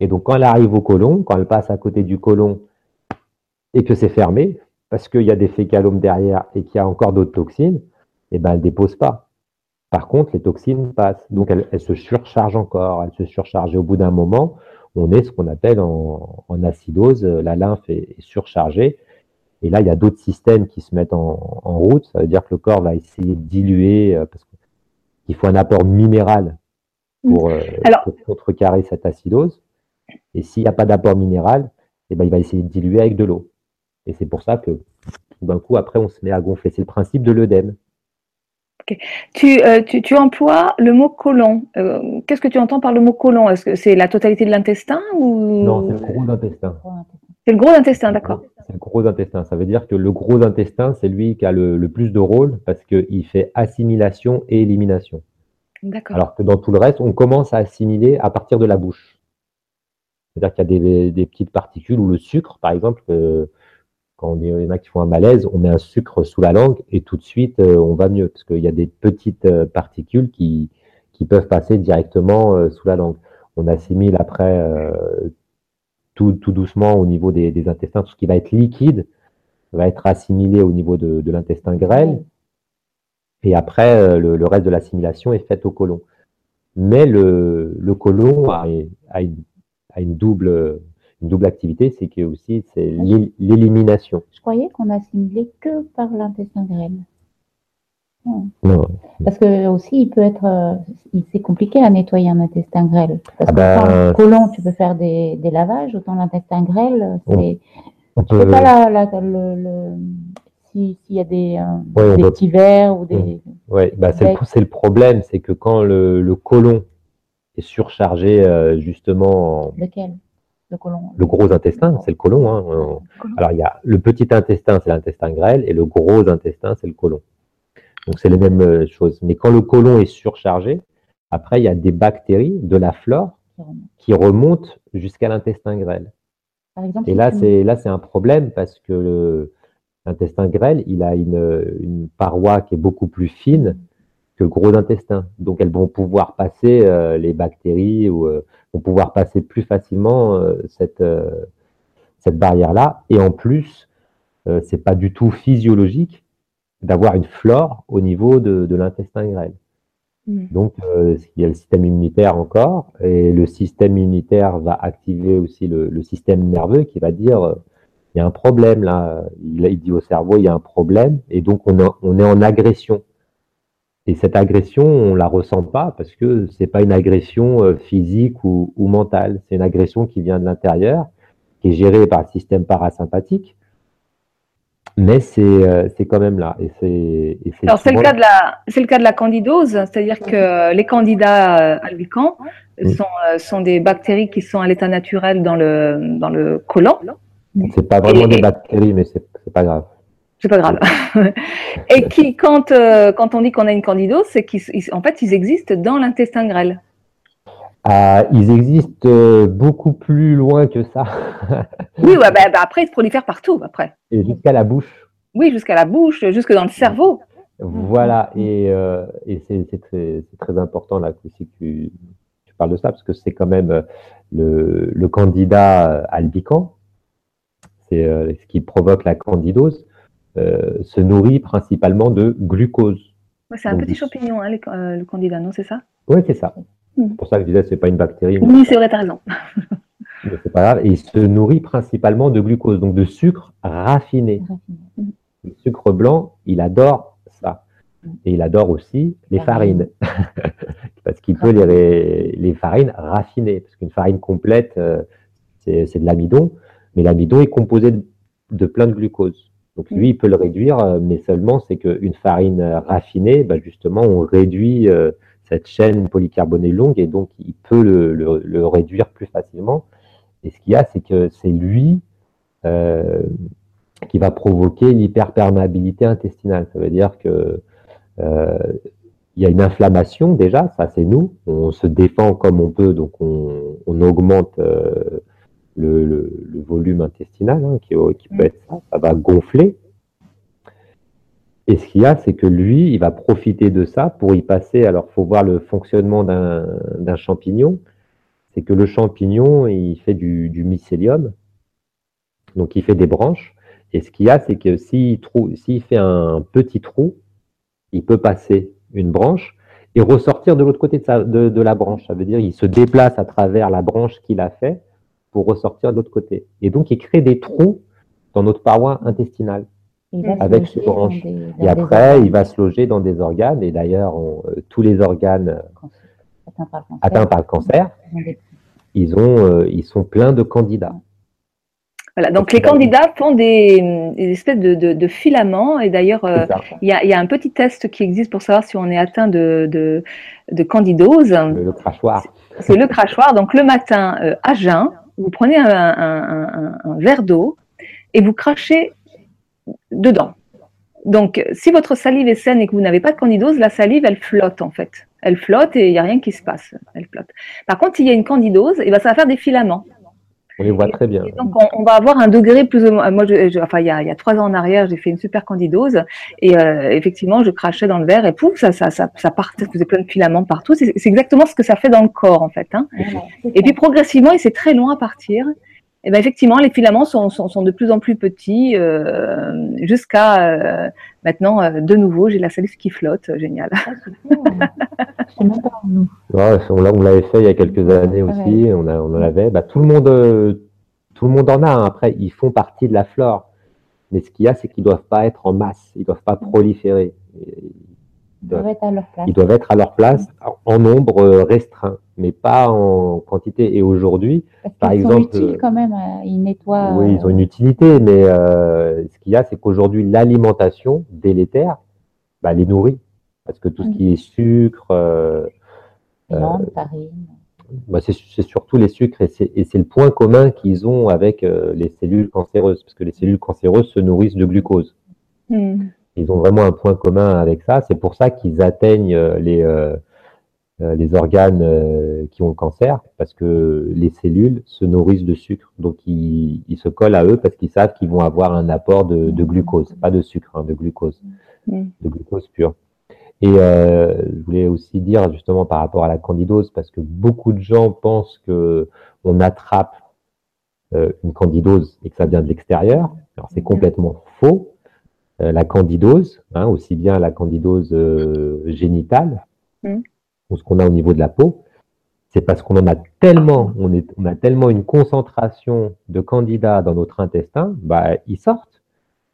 Et donc, quand elle arrive au côlon, quand elle passe à côté du côlon et que c'est fermé, parce qu'il y a des fécalomes derrière et qu'il y a encore d'autres toxines, eh ben, elle ne dépose pas. Par contre, les toxines passent. Donc, elle, elle se surcharge encore. Elle se surcharge. Et au bout d'un moment, on est ce qu'on appelle en, en acidose. La lymphe est, est surchargée. Et là, il y a d'autres systèmes qui se mettent en, en route. Ça veut dire que le corps va essayer de diluer euh, parce qu'il faut un apport minéral pour, euh, Alors- pour contrecarrer cette acidose. Et s'il n'y a pas d'apport minéral, eh ben, il va essayer de diluer avec de l'eau. Et c'est pour ça que tout d'un coup, après, on se met à gonfler. C'est le principe de l'œdème. Tu, euh, tu, tu emploies le mot côlon. Euh, Qu'est-ce que tu entends par le mot côlon Est-ce que c'est la totalité de l'intestin ou? Non, c'est le gros intestin. c'est le gros intestin, d'accord. C'est le gros intestin. Ça veut dire que le gros intestin, c'est lui qui a le, le plus de rôle parce qu'il fait assimilation et élimination. D'accord. Alors que dans tout le reste, on commence à assimiler à partir de la bouche. C'est-à-dire qu'il y a des, des petites particules ou le sucre, par exemple, euh, quand on il y en a qui font un malaise, on met un sucre sous la langue et tout de suite, euh, on va mieux parce qu'il y a des petites euh, particules qui, peuvent passer directement euh, sous la langue. On assimile après tout, doucement au niveau des, intestins, tout ce qui va être liquide va être assimilé au niveau de, l'intestin grêle. Et après, le, reste de l'assimilation est fait au côlon. Mais le, le côlon a, a une double, une double activité, c'est que aussi c'est l'é- l'élimination. Je croyais qu'on assimilait que par l'intestin grêle. Non. Parce que aussi, il peut être, euh, c'est compliqué à nettoyer un intestin grêle. Parce Ah que ben, quand colon, tu peux faire des, des lavages, autant l'intestin grêle, c'est, On tu peut- peux pas la, la- le, le- si- s'il y a des, euh, Ouais, on des peut- petits verres ou des, Ouais, bah c'est le, c'est le problème, c'est que quand le, le côlon est surchargé euh, justement en- lequel? Le colon. le gros intestin, c'est le côlon. Hein. Côlon. Alors il y a le petit intestin, c'est l'intestin grêle, et le gros intestin, c'est le côlon. Donc c'est les mêmes euh, choses. Mais quand le côlon est surchargé, après il y a des bactéries, de la flore, qui remonte. qui remontent jusqu'à l'intestin grêle. Par exemple, Et là, c'est là, c'est un problème parce que l'intestin grêle, il a une, une paroi qui est beaucoup plus fine que le gros intestin. Donc, elles vont pouvoir passer euh, les bactéries ou euh, vont pouvoir passer plus facilement euh, cette cette barrière-là. Et en plus, euh, c'est pas du tout physiologique d'avoir une flore au niveau de, de l'intestin grêle. Mm. Donc, il y a le système immunitaire encore, et le système immunitaire va activer aussi le, le système nerveux qui va dire il y a un problème là. Il, il dit au cerveau il y a un problème, et donc on est en agression. Et cette agression, on la ressent pas parce que c'est pas une agression euh, physique ou, ou mentale, c'est une agression qui vient de l'intérieur, qui est gérée par le système parasympathique. Mais c'est euh, c'est quand même là. Et c'est et c'est Alors c'est le cas de la c'est le cas de la candidose, c'est-à-dire que les candidats euh, albicans Mm. sont, sont des bactéries qui sont à l'état naturel dans le dans le côlon. C'est pas vraiment Et- des bactéries, mais c'est c'est pas grave. C'est pas grave. (laughs) Et qui quand euh, quand on dit qu'on a une candidose, c'est qu'en fait ils existent dans l'intestin grêle. Ah, ils existent euh, beaucoup plus loin que ça, (laughs) Oui, ouais, bah, bah, après ils se prolifèrent partout après. et jusqu'à la bouche. Oui, jusqu'à la bouche, jusque dans le cerveau. Voilà, et, euh, et c'est très, important là aussi que tu, tu parles de ça, parce que c'est quand même le, le candidat albican, c'est ce qui provoque la candidose, se nourrit principalement de glucose. Ouais, c'est un Donc, petit champignon, hein, les- euh, le candidat, non, c'est ça? Oui, c'est ça. Mm. C'est pour ça que je disais c'est pas une bactérie, mais Oui, c'est vrai, t'as raison. (laughs) mais c'est pas grave. Et il se nourrit principalement de glucose, donc de sucre raffiné. Raffiné. Le sucre blanc, il adore ça. Et il adore aussi les farines. (laughs) parce qu'il peut les, les farines raffiner. Parce qu'une farine complète, euh, c'est c'est de l'amidon. Mais l'amidon est composé de, de plein de glucose. Donc lui, il peut le réduire, euh, mais seulement c'est qu'une farine euh, raffinée, bah, justement, on réduit euh, cette chaîne polycarbonée longue et donc il peut le, le- le réduire plus facilement. Et ce qu'il y a, c'est que c'est lui euh, qui va provoquer l'hyperperméabilité intestinale. Ça veut dire que euh, il y a une inflammation déjà, ça c'est nous. On se défend comme on peut, donc on, on augmente le, volume intestinal hein, qui, peut être ça. Ça va gonfler. Et ce qu'il y a, c'est que lui, il va profiter de ça pour y passer. Alors, faut voir le fonctionnement d'un champignon. C'est que le champignon, il fait du, mycélium, donc il fait des branches. Et ce qu'il y a, c'est que s'il fait un petit trou, il peut passer une branche et ressortir de l'autre côté de- de la branche. Ça veut dire qu'il se déplace à travers la branche qu'il a fait pour ressortir de l'autre côté. Et donc, il crée des trous dans notre paroi intestinale. Avec loger ses branches. dans des- dans Et après, organes il va se loger dans des organes. Et d'ailleurs, euh, tous les organes atteints par le cancer. atteints par le cancer, Ils ont euh, ils sont pleins de candidats. Voilà, donc les candidats font des, des espèces de, de- de filaments. Et d'ailleurs, euh, il y, a, il y a un petit test qui existe pour savoir si on est atteint de, de, de candidose. Le, le crachoir. C'est le crachoir. Donc le matin, euh, à jeun, vous prenez un, verre d'eau et vous crachez dedans. Donc, si votre salive est saine et que vous n'avez pas de candidose, la salive, elle flotte en fait. Elle flotte et il n'y a rien qui se passe. Elle flotte. Par contre, s'il y a une candidose, et ben, ça va faire des filaments. On les voit très bien. Et donc, on, on va avoir un degré plus ou moins. Moi, je, je- enfin, il y, a, il y a trois ans en arrière, j'ai fait une super candidose et euh, effectivement, je crachais dans le verre et pouf, ça, ça, ça, ça partait, ça faisait plein de filaments partout. C'est exactement ce que ça fait dans le corps en fait. Hein. Et puis progressivement, et c'est très long à partir. Et ben effectivement, les filaments sont, sont, sont de plus en plus petits euh, jusqu'à euh, maintenant, euh, de nouveau, j'ai la salive qui flotte, génial. Ah, cool. (laughs) Ouais, on l'a- on l'avait fait il y a quelques années aussi. On, a- on en avait. Bah, tout le monde, tout le monde en a. hein. Après, ils font partie de la flore. Mais ce qu'il y a, c'est qu'ils doivent pas être en masse. Ils doivent pas proliférer. Ils doivent être à leur place. Ils doivent être à leur place en nombre euh, restreint, mais pas en quantité. Et aujourd'hui, par sont exemple, utiles euh, quand même. euh, Ils nettoient. oui, ils ont une utilité, mais euh, ce qu'il y a, c'est qu'aujourd'hui, l'alimentation délétère bah, les nourrit. Parce que tout ce qui est sucre, euh, euh, farine. bah, c'est surtout les sucres et c'est le point commun qu'ils ont avec euh, les cellules cancéreuses, parce que les cellules cancéreuses se nourrissent de glucose. Hmm. Ils ont vraiment un point commun avec ça. C'est pour ça qu'ils atteignent euh, les, euh, euh, les organes euh, qui ont le cancer, parce que les cellules se nourrissent de sucre. Donc, ils, ils se collent à eux parce qu'ils savent qu'ils vont avoir un apport de, de glucose, pas de sucre, hein, de glucose, Mm. de glucose pur. Et euh, je voulais aussi dire justement par rapport à la candidose, parce que beaucoup de gens pensent que on attrape une candidose et que ça vient de l'extérieur. Alors c'est complètement faux. Euh, la candidose, hein, aussi bien la candidose euh, génitale, Mm. ou ce qu'on a au niveau de la peau, c'est parce qu'on en a tellement, on, est, on a tellement une concentration de candidats dans notre intestin, bah, ils sortent.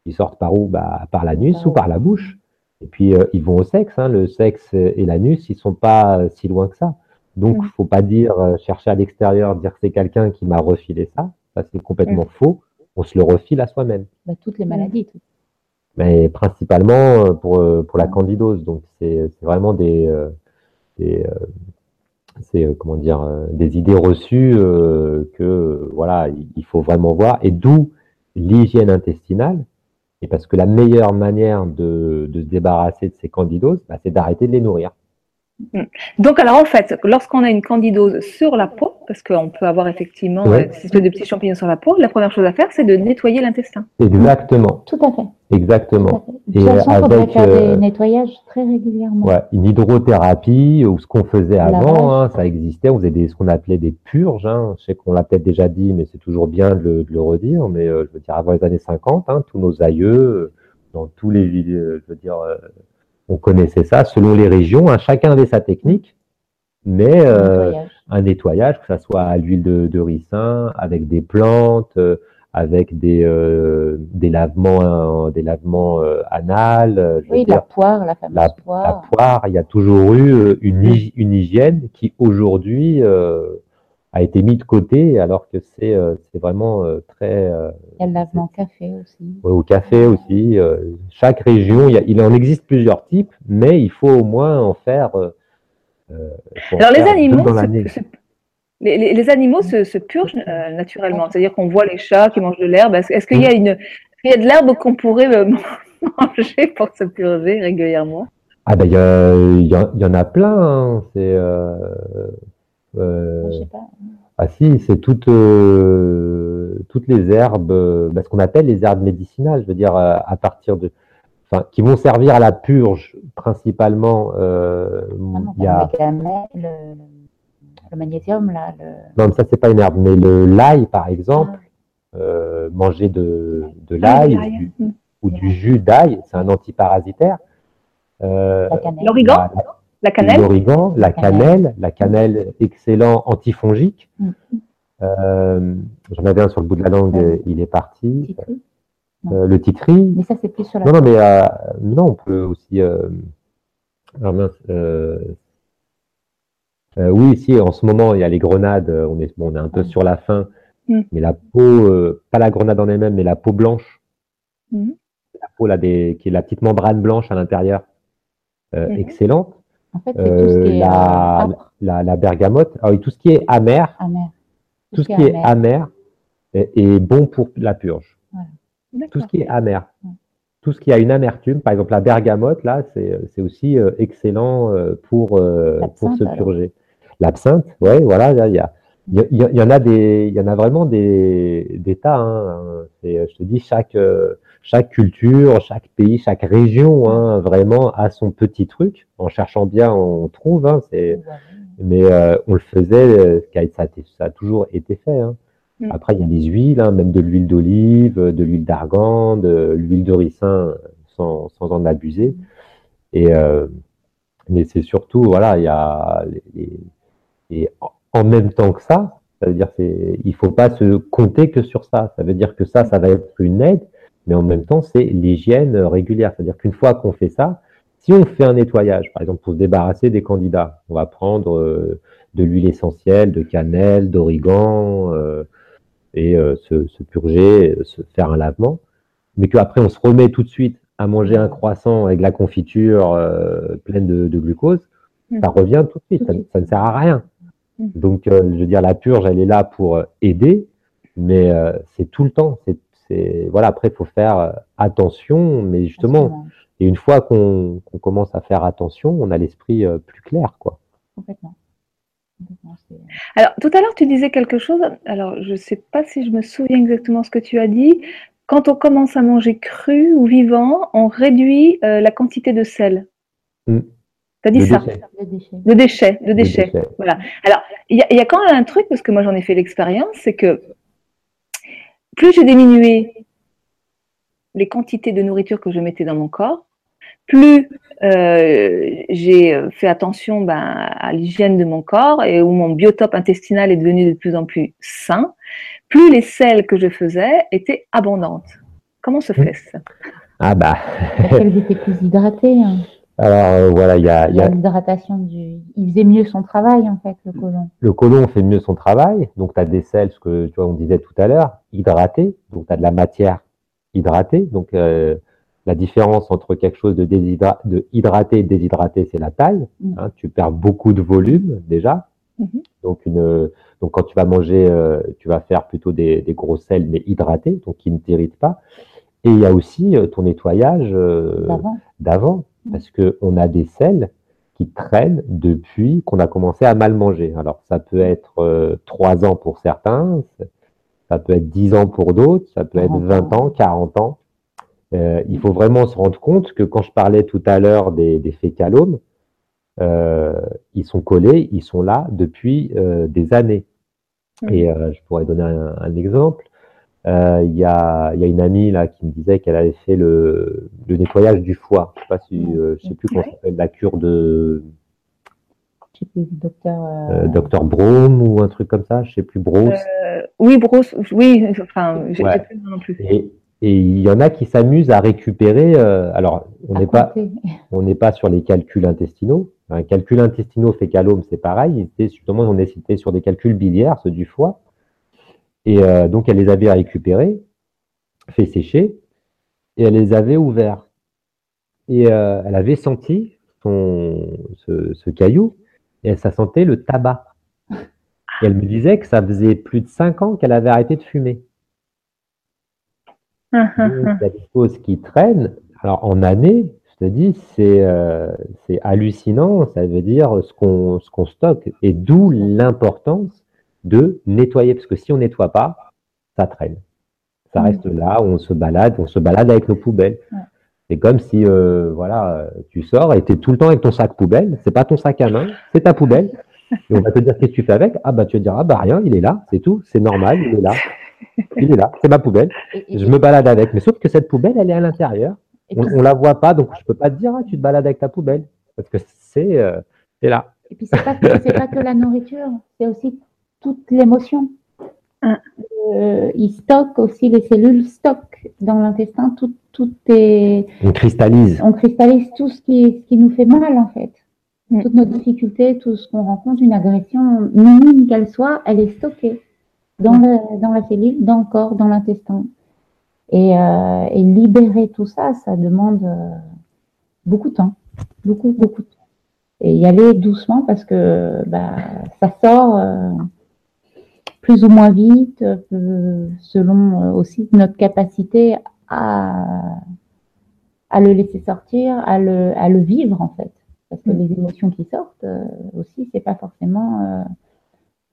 Ils sortent par où? Bah, Par l'anus ou par la bouche. Et puis euh, ils vont au sexe. Hein. Le sexe et l'anus, ils sont pas si loin que ça. Donc, Mm. faut pas dire euh, chercher à l'extérieur, dire que c'est quelqu'un qui m'a refilé ça. Ça c'est complètement faux. On se le refile à soi-même Bah, toutes les maladies. tout. Mais principalement euh, pour, euh, pour la candidose. Donc, c'est vraiment des, euh, des, comment dire, des idées reçues que voilà, il- il faut vraiment voir. Et d'où l'hygiène intestinale. Et parce que la meilleure manière de, de se débarrasser de ces candidoses, bah, c'est d'arrêter de les nourrir. Donc, alors en fait, lorsqu'on a une candidose sur la peau, parce qu'on peut avoir effectivement Ouais. euh, de petits champignons sur la peau, la première chose à faire, c'est de nettoyer l'intestin. Exactement, Tout à fait. Tout à exactement. fait. Et façon, avec, faire euh, des nettoyages très régulièrement. Ouais, une hydrothérapie ou ce qu'on faisait avant, hein, ça existait. On faisait des, ce qu'on appelait des purges. Hein. Je sais qu'on l'a peut-être déjà dit, mais c'est toujours bien de le, de le redire. Mais euh, je veux dire, avant les années 50, hein, tous nos aïeux, euh, dans tous les villes, euh, je veux dire, euh, on connaissait ça selon les régions. hein. chacun avait sa technique, mais euh, Nettoyage. un nettoyage, que ça soit à l'huile de, de ricin, avec des plantes, euh, avec des, euh, des lavements, euh, des lavements euh, anal. Oui, dire, la poire, la fameuse la, la poire. poire, il y a toujours eu une, hy- une hygiène qui aujourd'hui euh, a été mise de côté, alors que c'est euh, c'est vraiment euh, très euh, Il y a le lavement café aussi. ouais, au café aussi. euh, chaque région, il, y a- il en existe plusieurs types, mais il faut au moins en faire. en Alors, les faire animaux, dans se- l'année. se- les, les- les animaux se, se purgent euh, naturellement. C'est-à-dire qu'on voit les chats qui mangent de l'herbe. Est-ce qu'il y a une, est-ce qu'il y a de l'herbe qu'on pourrait euh, (laughs) manger pour se purger régulièrement? Ah ben il y, a- il y, en- il y en a plein. hein, C'est euh, euh, Je sais pas. Ah si, c'est toutes, euh, toutes les herbes, euh, bah, ce qu'on appelle les herbes médicinales, je veux dire, euh, à partir de, enfin, qui vont servir à la purge principalement. euh, Ah non, il y a, le, gamay- le, le magnésium, là. Le... non, mais ça c'est pas une herbe, mais le l'ail par exemple, euh, manger de, de l'ail Ah, ou du, mm. ou du jus d'ail, c'est un antiparasitaire. Euh. L'origan la- cannelle L'origan, la cannelle, la cannelle excellent antifongique. Mm. Euh, J'en avais un sur le bout de la langue, Ouais. il est parti. Titri. Euh, le titri. Mais ça, c'est plus sur la. Non, non, mais euh, non, on peut aussi. Ah mince, oui, si, en ce moment, il y a les grenades. On est, bon, on est un peu Ouais. sur la fin, Mm. mais la peau, pas la grenade en elle-même, mais la peau blanche. Mhm. La peau là, des, qui est la petite membrane blanche à l'intérieur, excellente. En fait, c'est tout ce Euh, qui est la, euh, la, la bergamote. Ah oui, tout ce qui est amer, amer. tout ce qui est amer est, est bon pour la purge. Tout ce qui est amer. Ouais. Tout ce qui a une amertume, par exemple la bergamote, là, c'est c'est aussi euh, excellent euh, pour, euh, pour se purger. L'absinthe, ouais, voilà, là, il y a. Il y, en a des, il y en a vraiment des, des tas. Hein. Je te dis, chaque, euh, chaque culture, chaque pays, chaque région, hein, vraiment a son petit truc. En cherchant bien, on trouve. Hein, c'est, mais euh, on le faisait, euh, ça a, été- ça a toujours été fait. hein. Mm. Après, il y a les huiles, hein, même de l'huile d'olive, euh, de l'huile d'argan, de l'huile de ricin, euh, sans, sans en abuser. Et, euh, mais c'est surtout, voilà, il y a les, les- et en- même temps que ça, ça veut dire c'est, il faut pas se compter que sur ça. Ça veut dire que ça, ça va être une aide, mais en même temps, c'est l'hygiène régulière. C'est-à-dire qu'une fois qu'on fait ça, Si on fait un nettoyage, par exemple pour se débarrasser des candidats, on va prendre euh, de l'huile essentielle, de cannelle, d'origan euh, et euh, se, se, purger, se faire un lavement, mais qu'après on se remet tout de suite à manger un croissant avec la confiture pleine de, de, glucose, mmh. ça revient tout de suite, ça, ça ne sert à rien. Mmh. Donc, je veux dire, la purge, elle est là pour aider, mais c'est tout le temps. C'est voilà. Après, il faut faire attention, mais justement, et une fois qu'on commence à faire attention, on a l'esprit euh, plus clair, quoi. Complètement. Alors, tout à l'heure, tu disais quelque chose. Alors, je ne sais pas si je me souviens exactement ce que tu as dit. Quand on commence à manger cru ou vivant, on réduit euh, la quantité de sel. Mm. Tu as dit ça? De déchets. De déchets. De déchets. Voilà. Alors, il y, y, a quand même un truc, parce que moi j'en ai fait l'expérience, c'est que plus j'ai diminué les quantités de nourriture que je mettais dans mon corps, plus euh, j'ai fait attention ben, à l'hygiène de mon corps et où mon biotope intestinal est devenu de plus en plus sain, plus les sels que je faisais étaient abondantes. Comment se fait ça? Ah bah. Elles étaient plus hydratées. Hein. Alors euh, voilà, il y a, l'hydratation du. Il faisait mieux son travail en fait, le côlon. Le côlon fait mieux son travail, donc tu as des sels, ce que tu vois, on disait tout à l'heure, hydratés, donc tu as de la matière hydratée, donc euh, la différence entre quelque chose de, de hydraté et déshydraté, c'est la taille. Mm. Hein, tu perds beaucoup de volume déjà. Mm-hmm. Donc, une, donc quand tu vas manger, euh, tu vas faire plutôt des, des, gros sels mais hydratés, donc qui ne t'irritent pas. Et il y a aussi euh, ton nettoyage euh, d'avant. Parce que on a des sels qui traînent depuis qu'on a commencé à mal manger. Alors ça peut être trois ans pour certains, ça peut être dix ans pour d'autres, ça peut être 20 ans, 40 ans. Euh, il faut vraiment se rendre compte que quand je parlais tout à l'heure des, des fécalomes, euh, ils sont collés, ils sont là depuis euh, des années. Et je pourrais donner un, exemple. Il y, a, y, a, une amie là qui me disait qu'elle avait fait le, le, nettoyage du foie. Je sais pas si, je sais plus comment s'appelle la cure de docteur, docteur Brome ou un truc comme ça, je sais plus Bruce. oui, Bruce, oui, enfin, j'ai ouais. plus non plus. Et, et il y en a qui s'amusent à récupérer. Euh, alors, on n'est pas, (laughs) on n'est pas sur les calculs intestinaux. Un calcul intestinaux fécalome, c'est pareil. justement, on est cité sur des calculs biliaires, ceux du foie. Et euh, donc, elle les avait récupérés, fait sécher, et elle les avait ouverts. Et euh, elle avait senti son, ce, ce, caillou, et elle sentait le tabac. Et elle me disait que ça faisait plus de cinq ans qu'elle avait arrêté de fumer. Il y a des choses qui traînent. Alors en année, je te dis, c'est euh, hallucinant. Ça veut dire ce qu'on ce qu'on stocke. Et d'où l'importance de nettoyer. Parce que si on nettoie pas, ça traîne. Ça mm. reste là, on se balade, on se balade avec nos poubelles. C'est comme si, euh, voilà, tu sors et tu es tout le temps avec ton sac poubelle. C'est pas ton sac à main, c'est ta poubelle. (laughs) Et on va te dire qu'est-ce que tu fais avec? Ah bah tu vas dire ah bah rien, il est là, c'est tout, c'est normal, il est là. Il est là, c'est ma poubelle. Je me balade avec. Mais sauf que cette poubelle, elle est à l'intérieur. On, ne la voit pas, donc je peux pas te dire, ah, tu te balades avec ta poubelle. Parce que c'est euh, là. Et puis, c'est pas, pas que la nourriture, c'est aussi toute l'émotion. Ah. Euh, il stocke aussi, les cellules stockent dans l'intestin tout, tout est. On cristallise. On cristallise tout ce qui, ce qui nous fait mal, en fait. Mm. Toutes nos difficultés, tout ce qu'on rencontre, une agression, minime qu'elle soit, elle est stockée dans, le, dans la cellule, dans le corps, dans l'intestin. Et, euh, et, libérer tout ça, ça demande euh, beaucoup de temps, beaucoup, beaucoup de temps. Et y aller doucement parce que bah, ça sort euh, plus ou moins vite, euh, selon aussi notre capacité à, à le laisser sortir, à le, à le vivre en fait. Parce que mm. les émotions qui sortent aussi, c'est pas forcément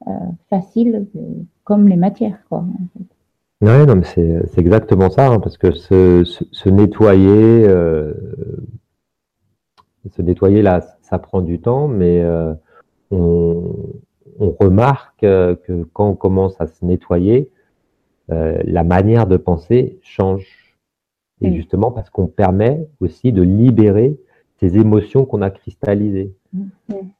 euh, facile comme les matières. Quoi, Ouais, non, mais c'est, exactement ça, hein, parce que se, se, nettoyer, euh, se nettoyer là, ça prend du temps, mais euh, on, on, remarque que quand on commence à se nettoyer, la manière de penser change. Et justement parce qu'on permet aussi de libérer ces émotions qu'on a cristallisées.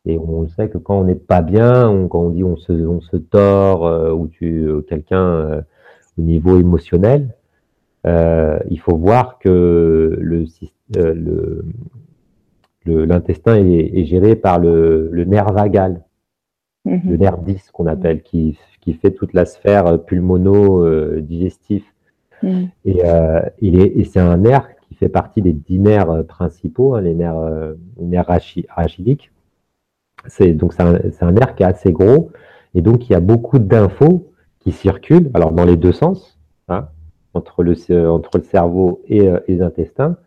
Et on sait que quand on n'est pas bien, quand on dit on se, on se tord, euh, ou tu euh, quelqu'un euh, au niveau émotionnel, il faut voir que le, le l'intestin est, géré par le, nerf vagal, le nerf 10 qu'on appelle, qui, qui, fait toute la sphère pulmono-digestif. Mhm. Et, et c'est un nerf qui fait partie des dix nerfs principaux, hein, les nerfs, les nerfs rachidiques. Donc c'est un, un, nerf qui est assez gros, et donc il y a beaucoup d'infos qui circulent, alors dans les deux sens, hein, entre, le, entre le cerveau et, euh, les intestins.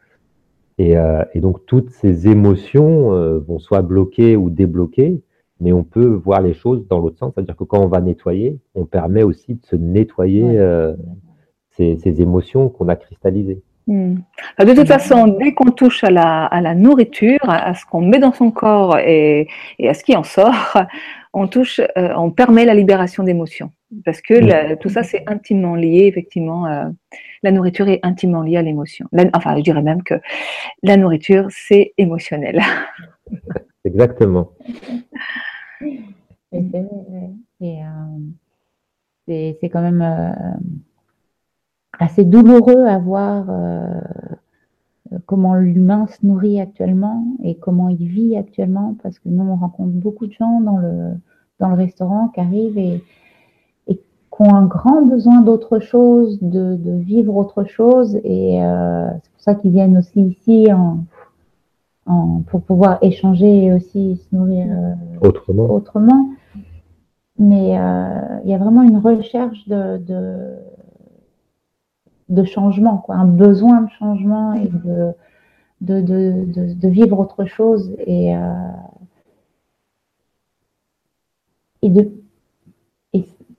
Et, euh, et, donc toutes ces émotions euh, vont soit bloquer ou débloquer, mais on peut voir les choses dans l'autre sens, c'est-à-dire que quand on va nettoyer, on permet aussi de se nettoyer ces, ces, émotions qu'on a cristallisées. Hmm. De toute façon, dès qu'on touche à la, à la, nourriture, à ce qu'on met dans son corps et, et, à ce qui en sort, (laughs) on touche, on permet la libération d'émotions parce que tout ça, c'est intimement lié, effectivement. Euh, la nourriture est intimement liée à l'émotion. Enfin, je dirais même que la nourriture, c'est émotionnel. (laughs) Exactement. C'est euh, quand même euh, assez douloureux à voir comment l'humain se nourrit actuellement et comment il vit actuellement, parce que nous, on rencontre beaucoup de gens dans le, dans le restaurant qui arrivent et qui ont un grand besoin d'autre chose, de, vivre autre chose. Et euh, c'est pour ça qu'ils viennent aussi ici en, pour pouvoir échanger et aussi se nourrir euh, autrement. autrement. Mais euh, il y a vraiment une recherche de, de, changement, quoi, un besoin de changement et de, de, de vivre autre chose. Et, et de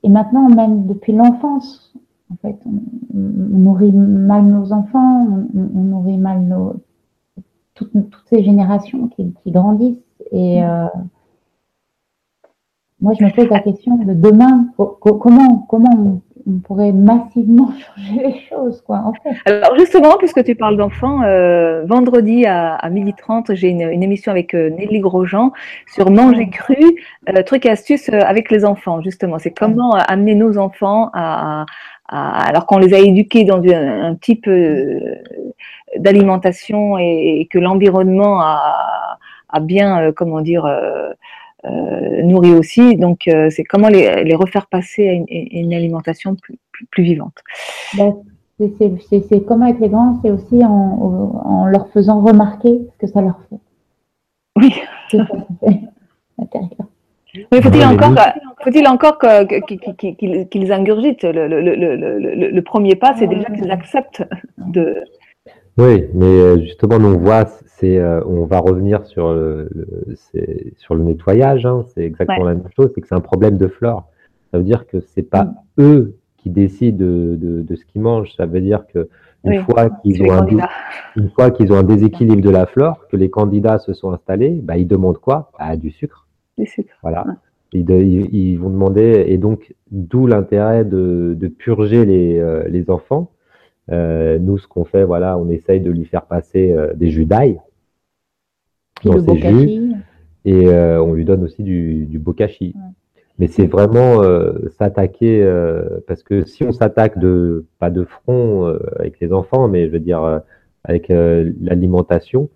et maintenant, même depuis l'enfance, en fait, on, nourrit mal nos enfants, on, nourrit mal nos, toutes, ces générations qui, grandissent. Et euh, moi, je me pose la question de demain, comment, comment on pourrait massivement (laughs) changer les choses, quoi, en fait. Alors, justement, puisque tu parles d'enfants, euh, vendredi à, à 12h30, j'ai une, émission avec euh, Nelly Grosjean sur manger cru, euh, trucs et astuces avec les enfants, justement. C'est comment amener nos enfants à, alors qu'on les a éduqués dans un, type d'alimentation et, que l'environnement a, a, bien, comment dire, euh, aussi. Donc, euh, c'est comment les, refaire passer à une, alimentation plus, plus, vivante. Ben, c'est comme avec les grands, c'est aussi en, leur faisant remarquer ce que ça leur fait. Oui. Mais faut-il encore, faut-il encore qu'ils ingurgitent le, le, le, premier pas, c'est déjà qu'ils acceptent de, oui, mais euh, justement, nous, on voit, c'est, euh, on va revenir sur le, sur le nettoyage. Hein, c'est exactement la même chose. C'est que c'est un problème de flore. Ça veut dire que c'est pas mm. eux qui décident de, de, de ce qu'ils mangent. Ça veut dire que une fois qu'ils ont un, une fois qu'ils ont un déséquilibre de la flore, que les candidats se sont installés, bah, ils demandent quoi? Bah, Du sucre. Du sucre. Voilà. Ils, ils, vont demander, et donc d'où l'intérêt de, de purger les, euh, les enfants euh, nous, ce qu'on fait, voilà, on essaye de lui faire passer euh, des jus d'ail dans ses jus, et on lui donne aussi du, du bokashi. Mais c'est vraiment s'attaquer, parce que si on s'attaque de pas de front avec les enfants, mais je veux dire avec l'alimentation,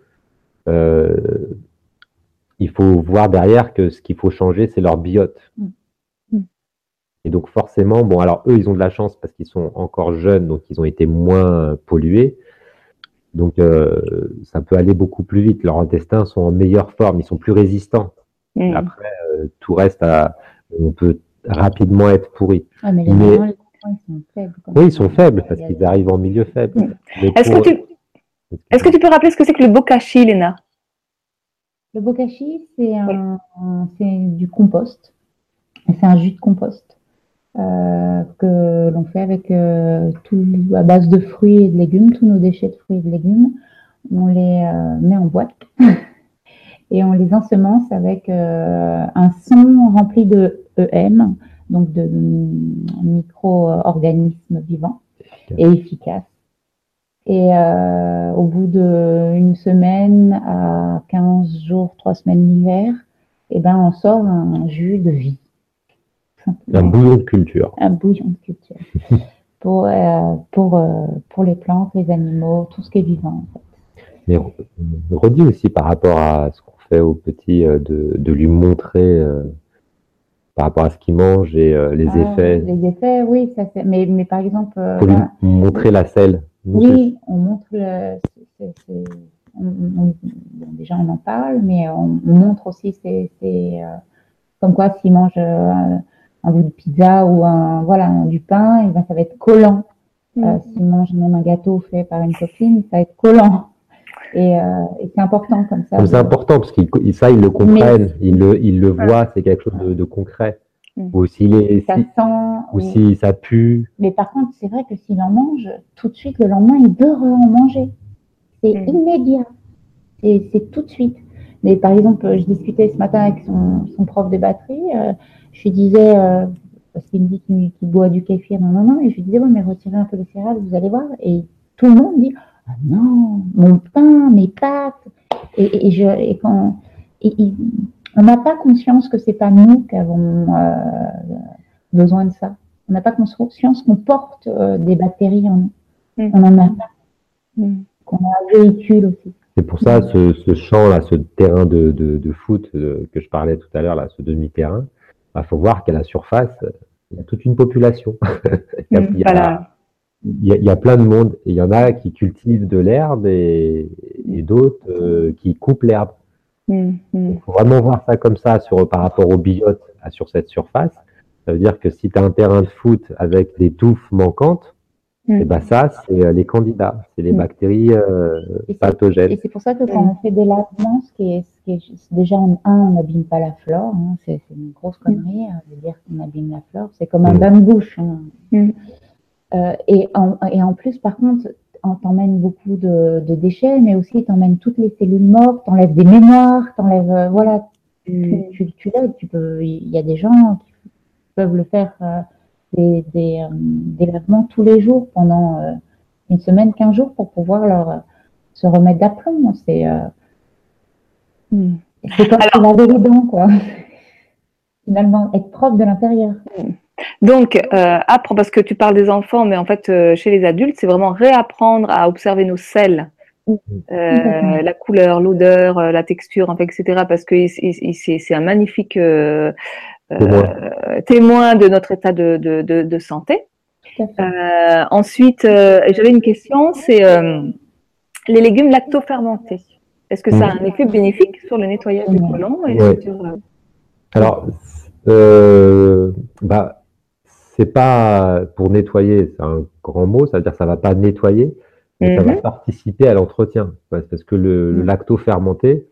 il faut voir derrière que ce qu'il faut changer, c'est leur biote. Mm. Et donc forcément, bon, alors eux, ils ont de la chance parce qu'ils sont encore jeunes, donc ils ont été moins pollués. Donc euh, ça peut aller beaucoup plus vite. Leurs intestins sont en meilleure forme, ils sont plus résistants. Mmh. Après, euh, tout reste à, on peut rapidement être pourri. Ah, mais, les ils sont faibles. Oui, ils sont faibles parce qu'ils arrivent en milieu faible. Mmh. Est-ce que, tu... Est que tu peux rappeler ce que c'est que le bokashi, Léna? Le bokashi, c'est du compost. C'est un jus de compost. Euh, que l'on fait avec euh, tout à base de fruits et de légumes, tous nos déchets de fruits et de légumes. On les euh, met en boîte (laughs) et on les ensemence avec un son rempli de EM, donc de micro-organismes vivants et efficaces. Et au bout d'une semaine à 15 jours, 3 semaines l'hiver, eh ben, on sort un jus de vie. Un bouillon de culture. Un bouillon de culture. (laughs) pour, euh, pour, euh, pour les plantes, les animaux, tout ce qui est vivant. Mais redis aussi par rapport à ce qu'on fait au petit, euh, de, de lui montrer euh, par rapport à ce qu'il mange et euh, les Ah, effets. Les effets, oui, ça. Mais, mais par exemple, euh, Faut lui là, montrer la selle. Oui, on montre le. c'est- c'est- on- on- bon, déjà, on en parle, mais on, on montre aussi c'est c'est, euh, comme quoi s'il mange euh, un, un bout de pizza ou un voilà un- du pain, et ben ça va être collant. Euh, S'il mange même un gâteau fait par une copine, ça va être collant. Et, euh, et c'est important comme ça. C'est important, parce qu'ils ça, ils le comprennent, ils le, ils le voient, c'est quelque chose de, de concret. Mm. Ou s'il est, ça si- sent. ou si ça pue. Mais par contre, c'est vrai que s'il en mange, tout de suite, le lendemain, il veut en manger. C'est Mm. immédiat. C'est c'est tout de suite. Mais par exemple, je discutais ce matin avec son, son prof de batterie. euh, je lui disais, euh, parce qu'il me dit qu'il boit du kéfir, non, non, non. Et je lui disais, ouais, mais retirez un peu les céréales, vous allez voir. Et tout le monde dit, ah non, mon pain, mes pâtes. Et, et, je, et quand. et- et on n'a pas conscience que c'est pas nous qui avons euh, besoin de ça. On n'a pas conscience qu'on porte euh, des bactéries en nous. Mm. On en a, Mm. qu'on a un véhicule aussi. C'est pour ça, ce, ce champ-là, ce terrain de, de, de foot euh, que je parlais tout à l'heure, là, ce demi-terrain, il faut voir qu'à la surface, il y a toute une population. (laughs) il, y a, il y a- voilà. il y a- il y a plein de monde. Et il y en a qui cultivent de l'herbe et, et d'autres euh, qui coupent l'herbe. Mm, mm. Il faut vraiment voir ça comme ça sur, par rapport au biote à- sur cette surface. Ça veut dire que si tu as un terrain de foot avec des touffes manquantes, Mm. et ben ça, c'est euh, les candidats, c'est les Mm. bactéries euh, Et pathogènes. Et c'est pour ça que quand on fait des lavements, ce qui est, ce qui est c'est déjà, en- un, on n'abîme pas la flore. hein, c'est une grosse connerie hein, de dire qu'on abîme la flore. C'est comme un bain de bouche. hein. Euh, et, en, et en plus, par contre, on t'emmène beaucoup de, de déchets, mais aussi t'emmènes toutes les cellules mortes, t'enlèves des mémoires, t'enlèves, euh, voilà, tu, Mm. tu, tu l'aides. Tu peux, il y a des gens qui peuvent le faire euh, des, des, euh, des lavements tous les jours pendant une semaine, quinze jours pour pouvoir leur se remettre d'aplomb. C'est Mm. c'est comme laver les dents, quoi. (laughs) Finalement, être propre de l'intérieur. Donc, euh, parce que tu parles des enfants, mais en fait, euh, chez les adultes, c'est vraiment réapprendre à observer nos selles, euh, Complètement. la couleur, l'odeur, euh, la texture, en fait, etc. Parce que c'est un magnifique Témoin. de notre état de, de, de, de santé. Ensuite, j'avais une question, c'est les légumes lactofermentés. Est-ce que ça a un effet bénéfique sur le nettoyage et Ouais. sur, euh, Alors, bah, c'est pas pour nettoyer, c'est un grand mot, ça veut dire que ça va pas nettoyer, mais ça va Mhm. participer à l'entretien. Parce que le, le Mhm. lacto fermenté,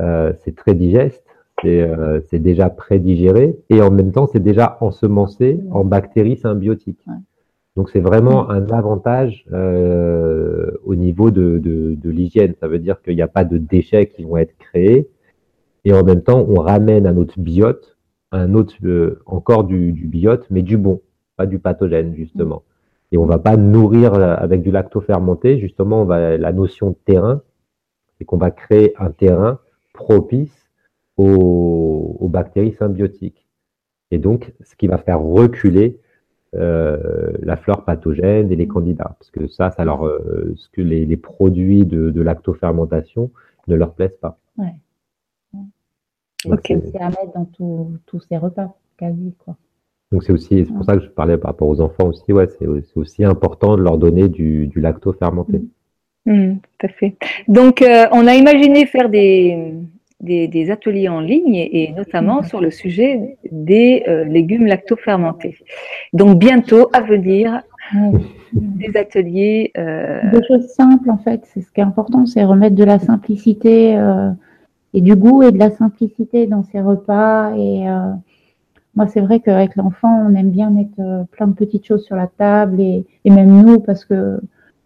euh, c'est très digeste, c'est euh, c'est déjà prédigéré et en même temps, c'est déjà ensemencé en bactéries symbiotiques. Ouais. Donc, c'est vraiment un avantage euh, au niveau de, de, de l'hygiène. Ça veut dire qu'il n'y a pas de déchets qui vont être créés et en même temps, on ramène à notre biote un autre, euh, encore du, du biote, mais du bon, pas du pathogène, justement. Et on va pas nourrir euh, avec du lacto fermenté, justement, on va, la notion de terrain, c'est qu'on va créer un terrain propice aux, aux bactéries symbiotiques. Et donc, ce qui va faire reculer euh, la flore pathogène et les candidats, parce que ça, ça leur, euh, ce que les, les produits de, de lactofermentation ne leur plaisent pas. Ouais. Donc, Ok. c'est- à mettre dans tous tous ces repas, quasi, quoi. Donc c'est aussi, c'est pour ça que je parlais par rapport aux enfants aussi, ouais, c'est c'est aussi important de leur donner du, du lacto fermenté. Hmm, tout à fait. Donc, euh, on a imaginé faire des, des, des ateliers en ligne et, notamment sur le sujet des euh, légumes lactofermentés. Donc, bientôt à venir (laughs) des ateliers. euh, Des choses simples, en fait. C'est ce qui est important, c'est remettre de la simplicité euh, et du goût et de la simplicité dans ces repas. Et euh, moi, c'est vrai qu'avec l'enfant, on aime bien mettre euh, plein de petites choses sur la table et, et même nous, parce que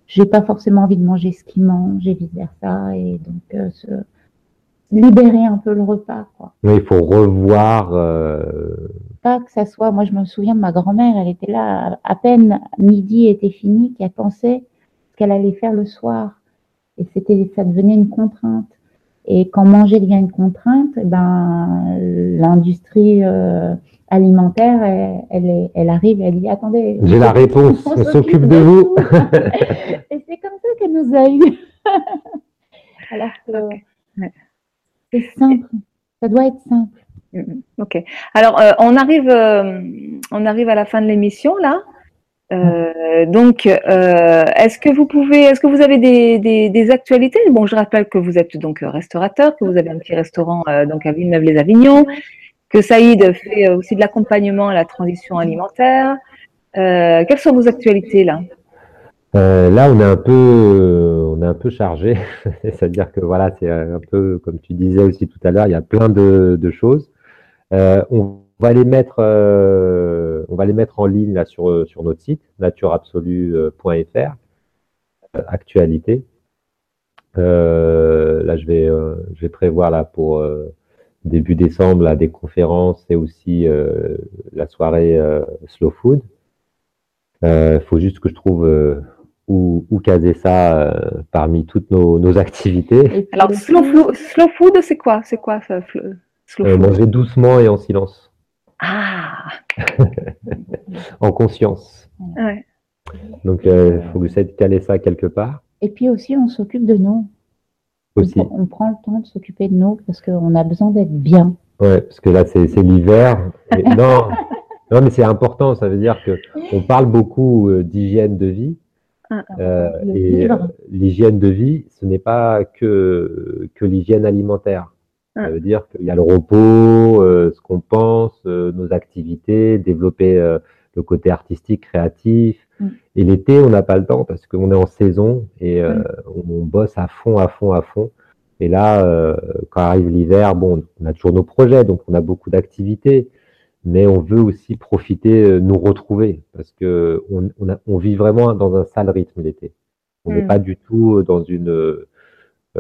j'ai pas forcément envie de manger ce qu'il mange et vice versa. Et donc, euh, se libérer un peu le repas, quoi. Mais il faut revoir, euh, pas que ça soit. Moi, je me souviens de ma grand-mère, elle était là, à peine midi était fini, qu'elle pensait ce qu'elle allait faire le soir. Et c'était, ça devenait une contrainte. Et quand manger devient une contrainte, eh ben, l'industrie euh, alimentaire, elle, elle, est- elle arrive, elle dit attendez. j'ai la réponse, on s'occupe de vous. Et c'est comme ça qu'elle nous a eu. (laughs) Alors que. Ouais. c'est simple. Ça doit être simple. Mhm. Ok. Alors, euh, on arrive, euh, on arrive à la fin de l'émission là. Euh, donc, euh, est-ce que vous pouvez, est-ce que vous avez des, actualités? Bon, je rappelle que vous êtes donc restaurateur, que vous avez un petit restaurant euh, donc à Villeneuve-les-Avignon, que Saïd fait aussi de l'accompagnement à la transition alimentaire. Euh, quelles sont vos actualités là? Là, on est un peu, on est un peu chargé. (laughs) C'est-à-dire que voilà, c'est un peu comme tu disais aussi tout à l'heure, il y a plein de, choses. On va les mettre, euh, on va les mettre en ligne là sur euh, sur notre site natureabsolue.fr. euh, Actualité. Euh, là, je vais, euh, je vais prévoir là pour début décembre là, des conférences et aussi la soirée Slow Food. Il faut juste que je trouve où, où caser ça euh, parmi toutes nos, nos activités. Et Alors, slow, food, c'est quoi? C'est quoi ça, Euh, manger doucement et en silence, Ah, (laughs) en conscience. ouais. Donc, il faut que j'essaie de caler ça quelque part et puis aussi, on s'occupe de nous. aussi. On, on prend le temps de s'occuper de nous parce qu'on a besoin d'être bien. Ouais, parce que là, c'est l'hiver. Et- (laughs) Non, non, mais c'est important. Ça veut dire que on parle beaucoup euh, d'hygiène de vie. Euh, Le et euh, l'hygiène de vie, ce n'est pas que, que l'hygiène alimentaire. Ça Ah. veut dire qu'il y a le repos, euh, ce qu'on pense, euh, nos activités, développer euh, le côté artistique, créatif. Mm. Et l'été, on n'a pas le temps parce qu'on est en saison et euh, Mm. on, bosse à fond, à fond, à fond. Et là, euh, quand arrive l'hiver, bon, on a toujours nos projets, donc on a beaucoup d'activités, mais on veut aussi profiter, euh, nous retrouver, parce que on, on, a- on vit vraiment dans un sale rythme l'été. On n'est Mm. pas du tout dans une euh,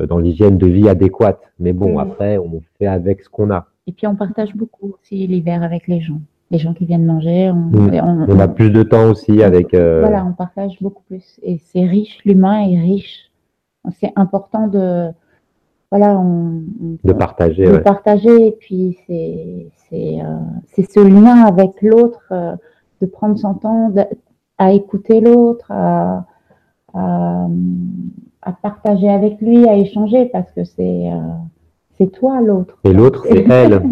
dans l'hygiène de vie adéquate. Mais bon, après, on fait avec ce qu'on a. Et puis, on partage beaucoup aussi l'hiver avec les gens. Les gens qui viennent manger. On, Mm. et on- On a plus de temps aussi avec. euh, Voilà, on partage beaucoup plus. Et c'est riche, l'humain est riche. C'est important de, voilà, on, de partager. de ouais. partager. Et puis, c'est c'est euh, ce lien avec l'autre, euh, de prendre son temps de- à écouter l'autre, à, à, à partager avec lui, à échanger, parce que c'est euh, c'est toi l'autre. Et l'autre, c'est (laughs) elle.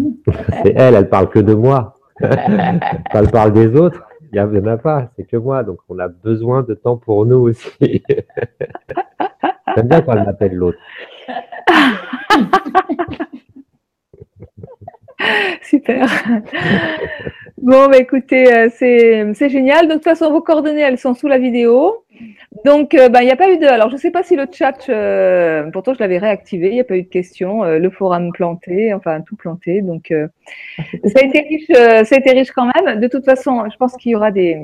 c'est elle. Elle parle que de moi. (laughs) Elle parle des autres, il y en a pas. C'est que moi. Donc, on a besoin de temps pour nous aussi. (laughs) J'aime bien quand elle m'appelle l'autre. Super. Bon, bah, écoutez, euh, c'est génial. De toute façon, vos coordonnées, elles sont sous la vidéo. Donc, euh, bah, il n'y a pas eu de. Alors, je ne sais pas si le chat, euh, pourtant je l'avais réactivé, il n'y a pas eu de questions. Le forum planté, enfin tout planté. Donc, ça a été riche, ça a été riche quand même. De toute façon, je pense qu'il y aura des,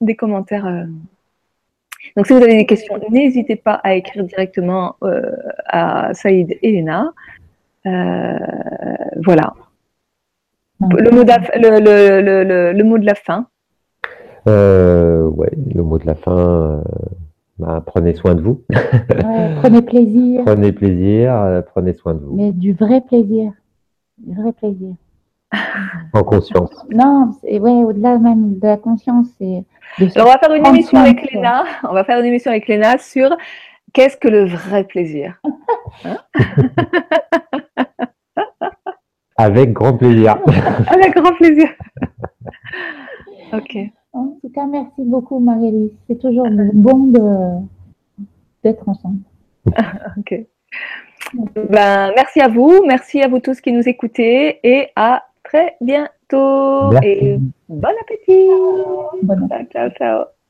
des commentaires. Donc, si vous avez des questions, n'hésitez pas à écrire directement à Saïd et. Euh, voilà. Le mot, d'af- le, le, le, le, le mot de la fin. Euh, ouais, le mot de la fin. euh, bah, prenez soin de vous. (laughs) Ouais, prenez plaisir, Prenez plaisir. euh, prenez soin de vous. mais du vrai plaisir. Du vrai plaisir. (laughs) En conscience. Non, c'est ouais, au-delà même de la conscience, de Alors, on va faire une émission avec. Léna. On va faire une émission avec Léna sur qu'est-ce que le vrai plaisir. (laughs) Avec grand plaisir. (laughs) Avec grand plaisir. (laughs) ok. En tout cas, merci beaucoup, Marie-Lise. C'est toujours bon d'être ensemble. (laughs) ok. Ben, merci à vous. Merci à vous tous qui nous écoutez et à très bientôt. Merci. Et bon appétit. Bonne Ciao, ciao, ciao.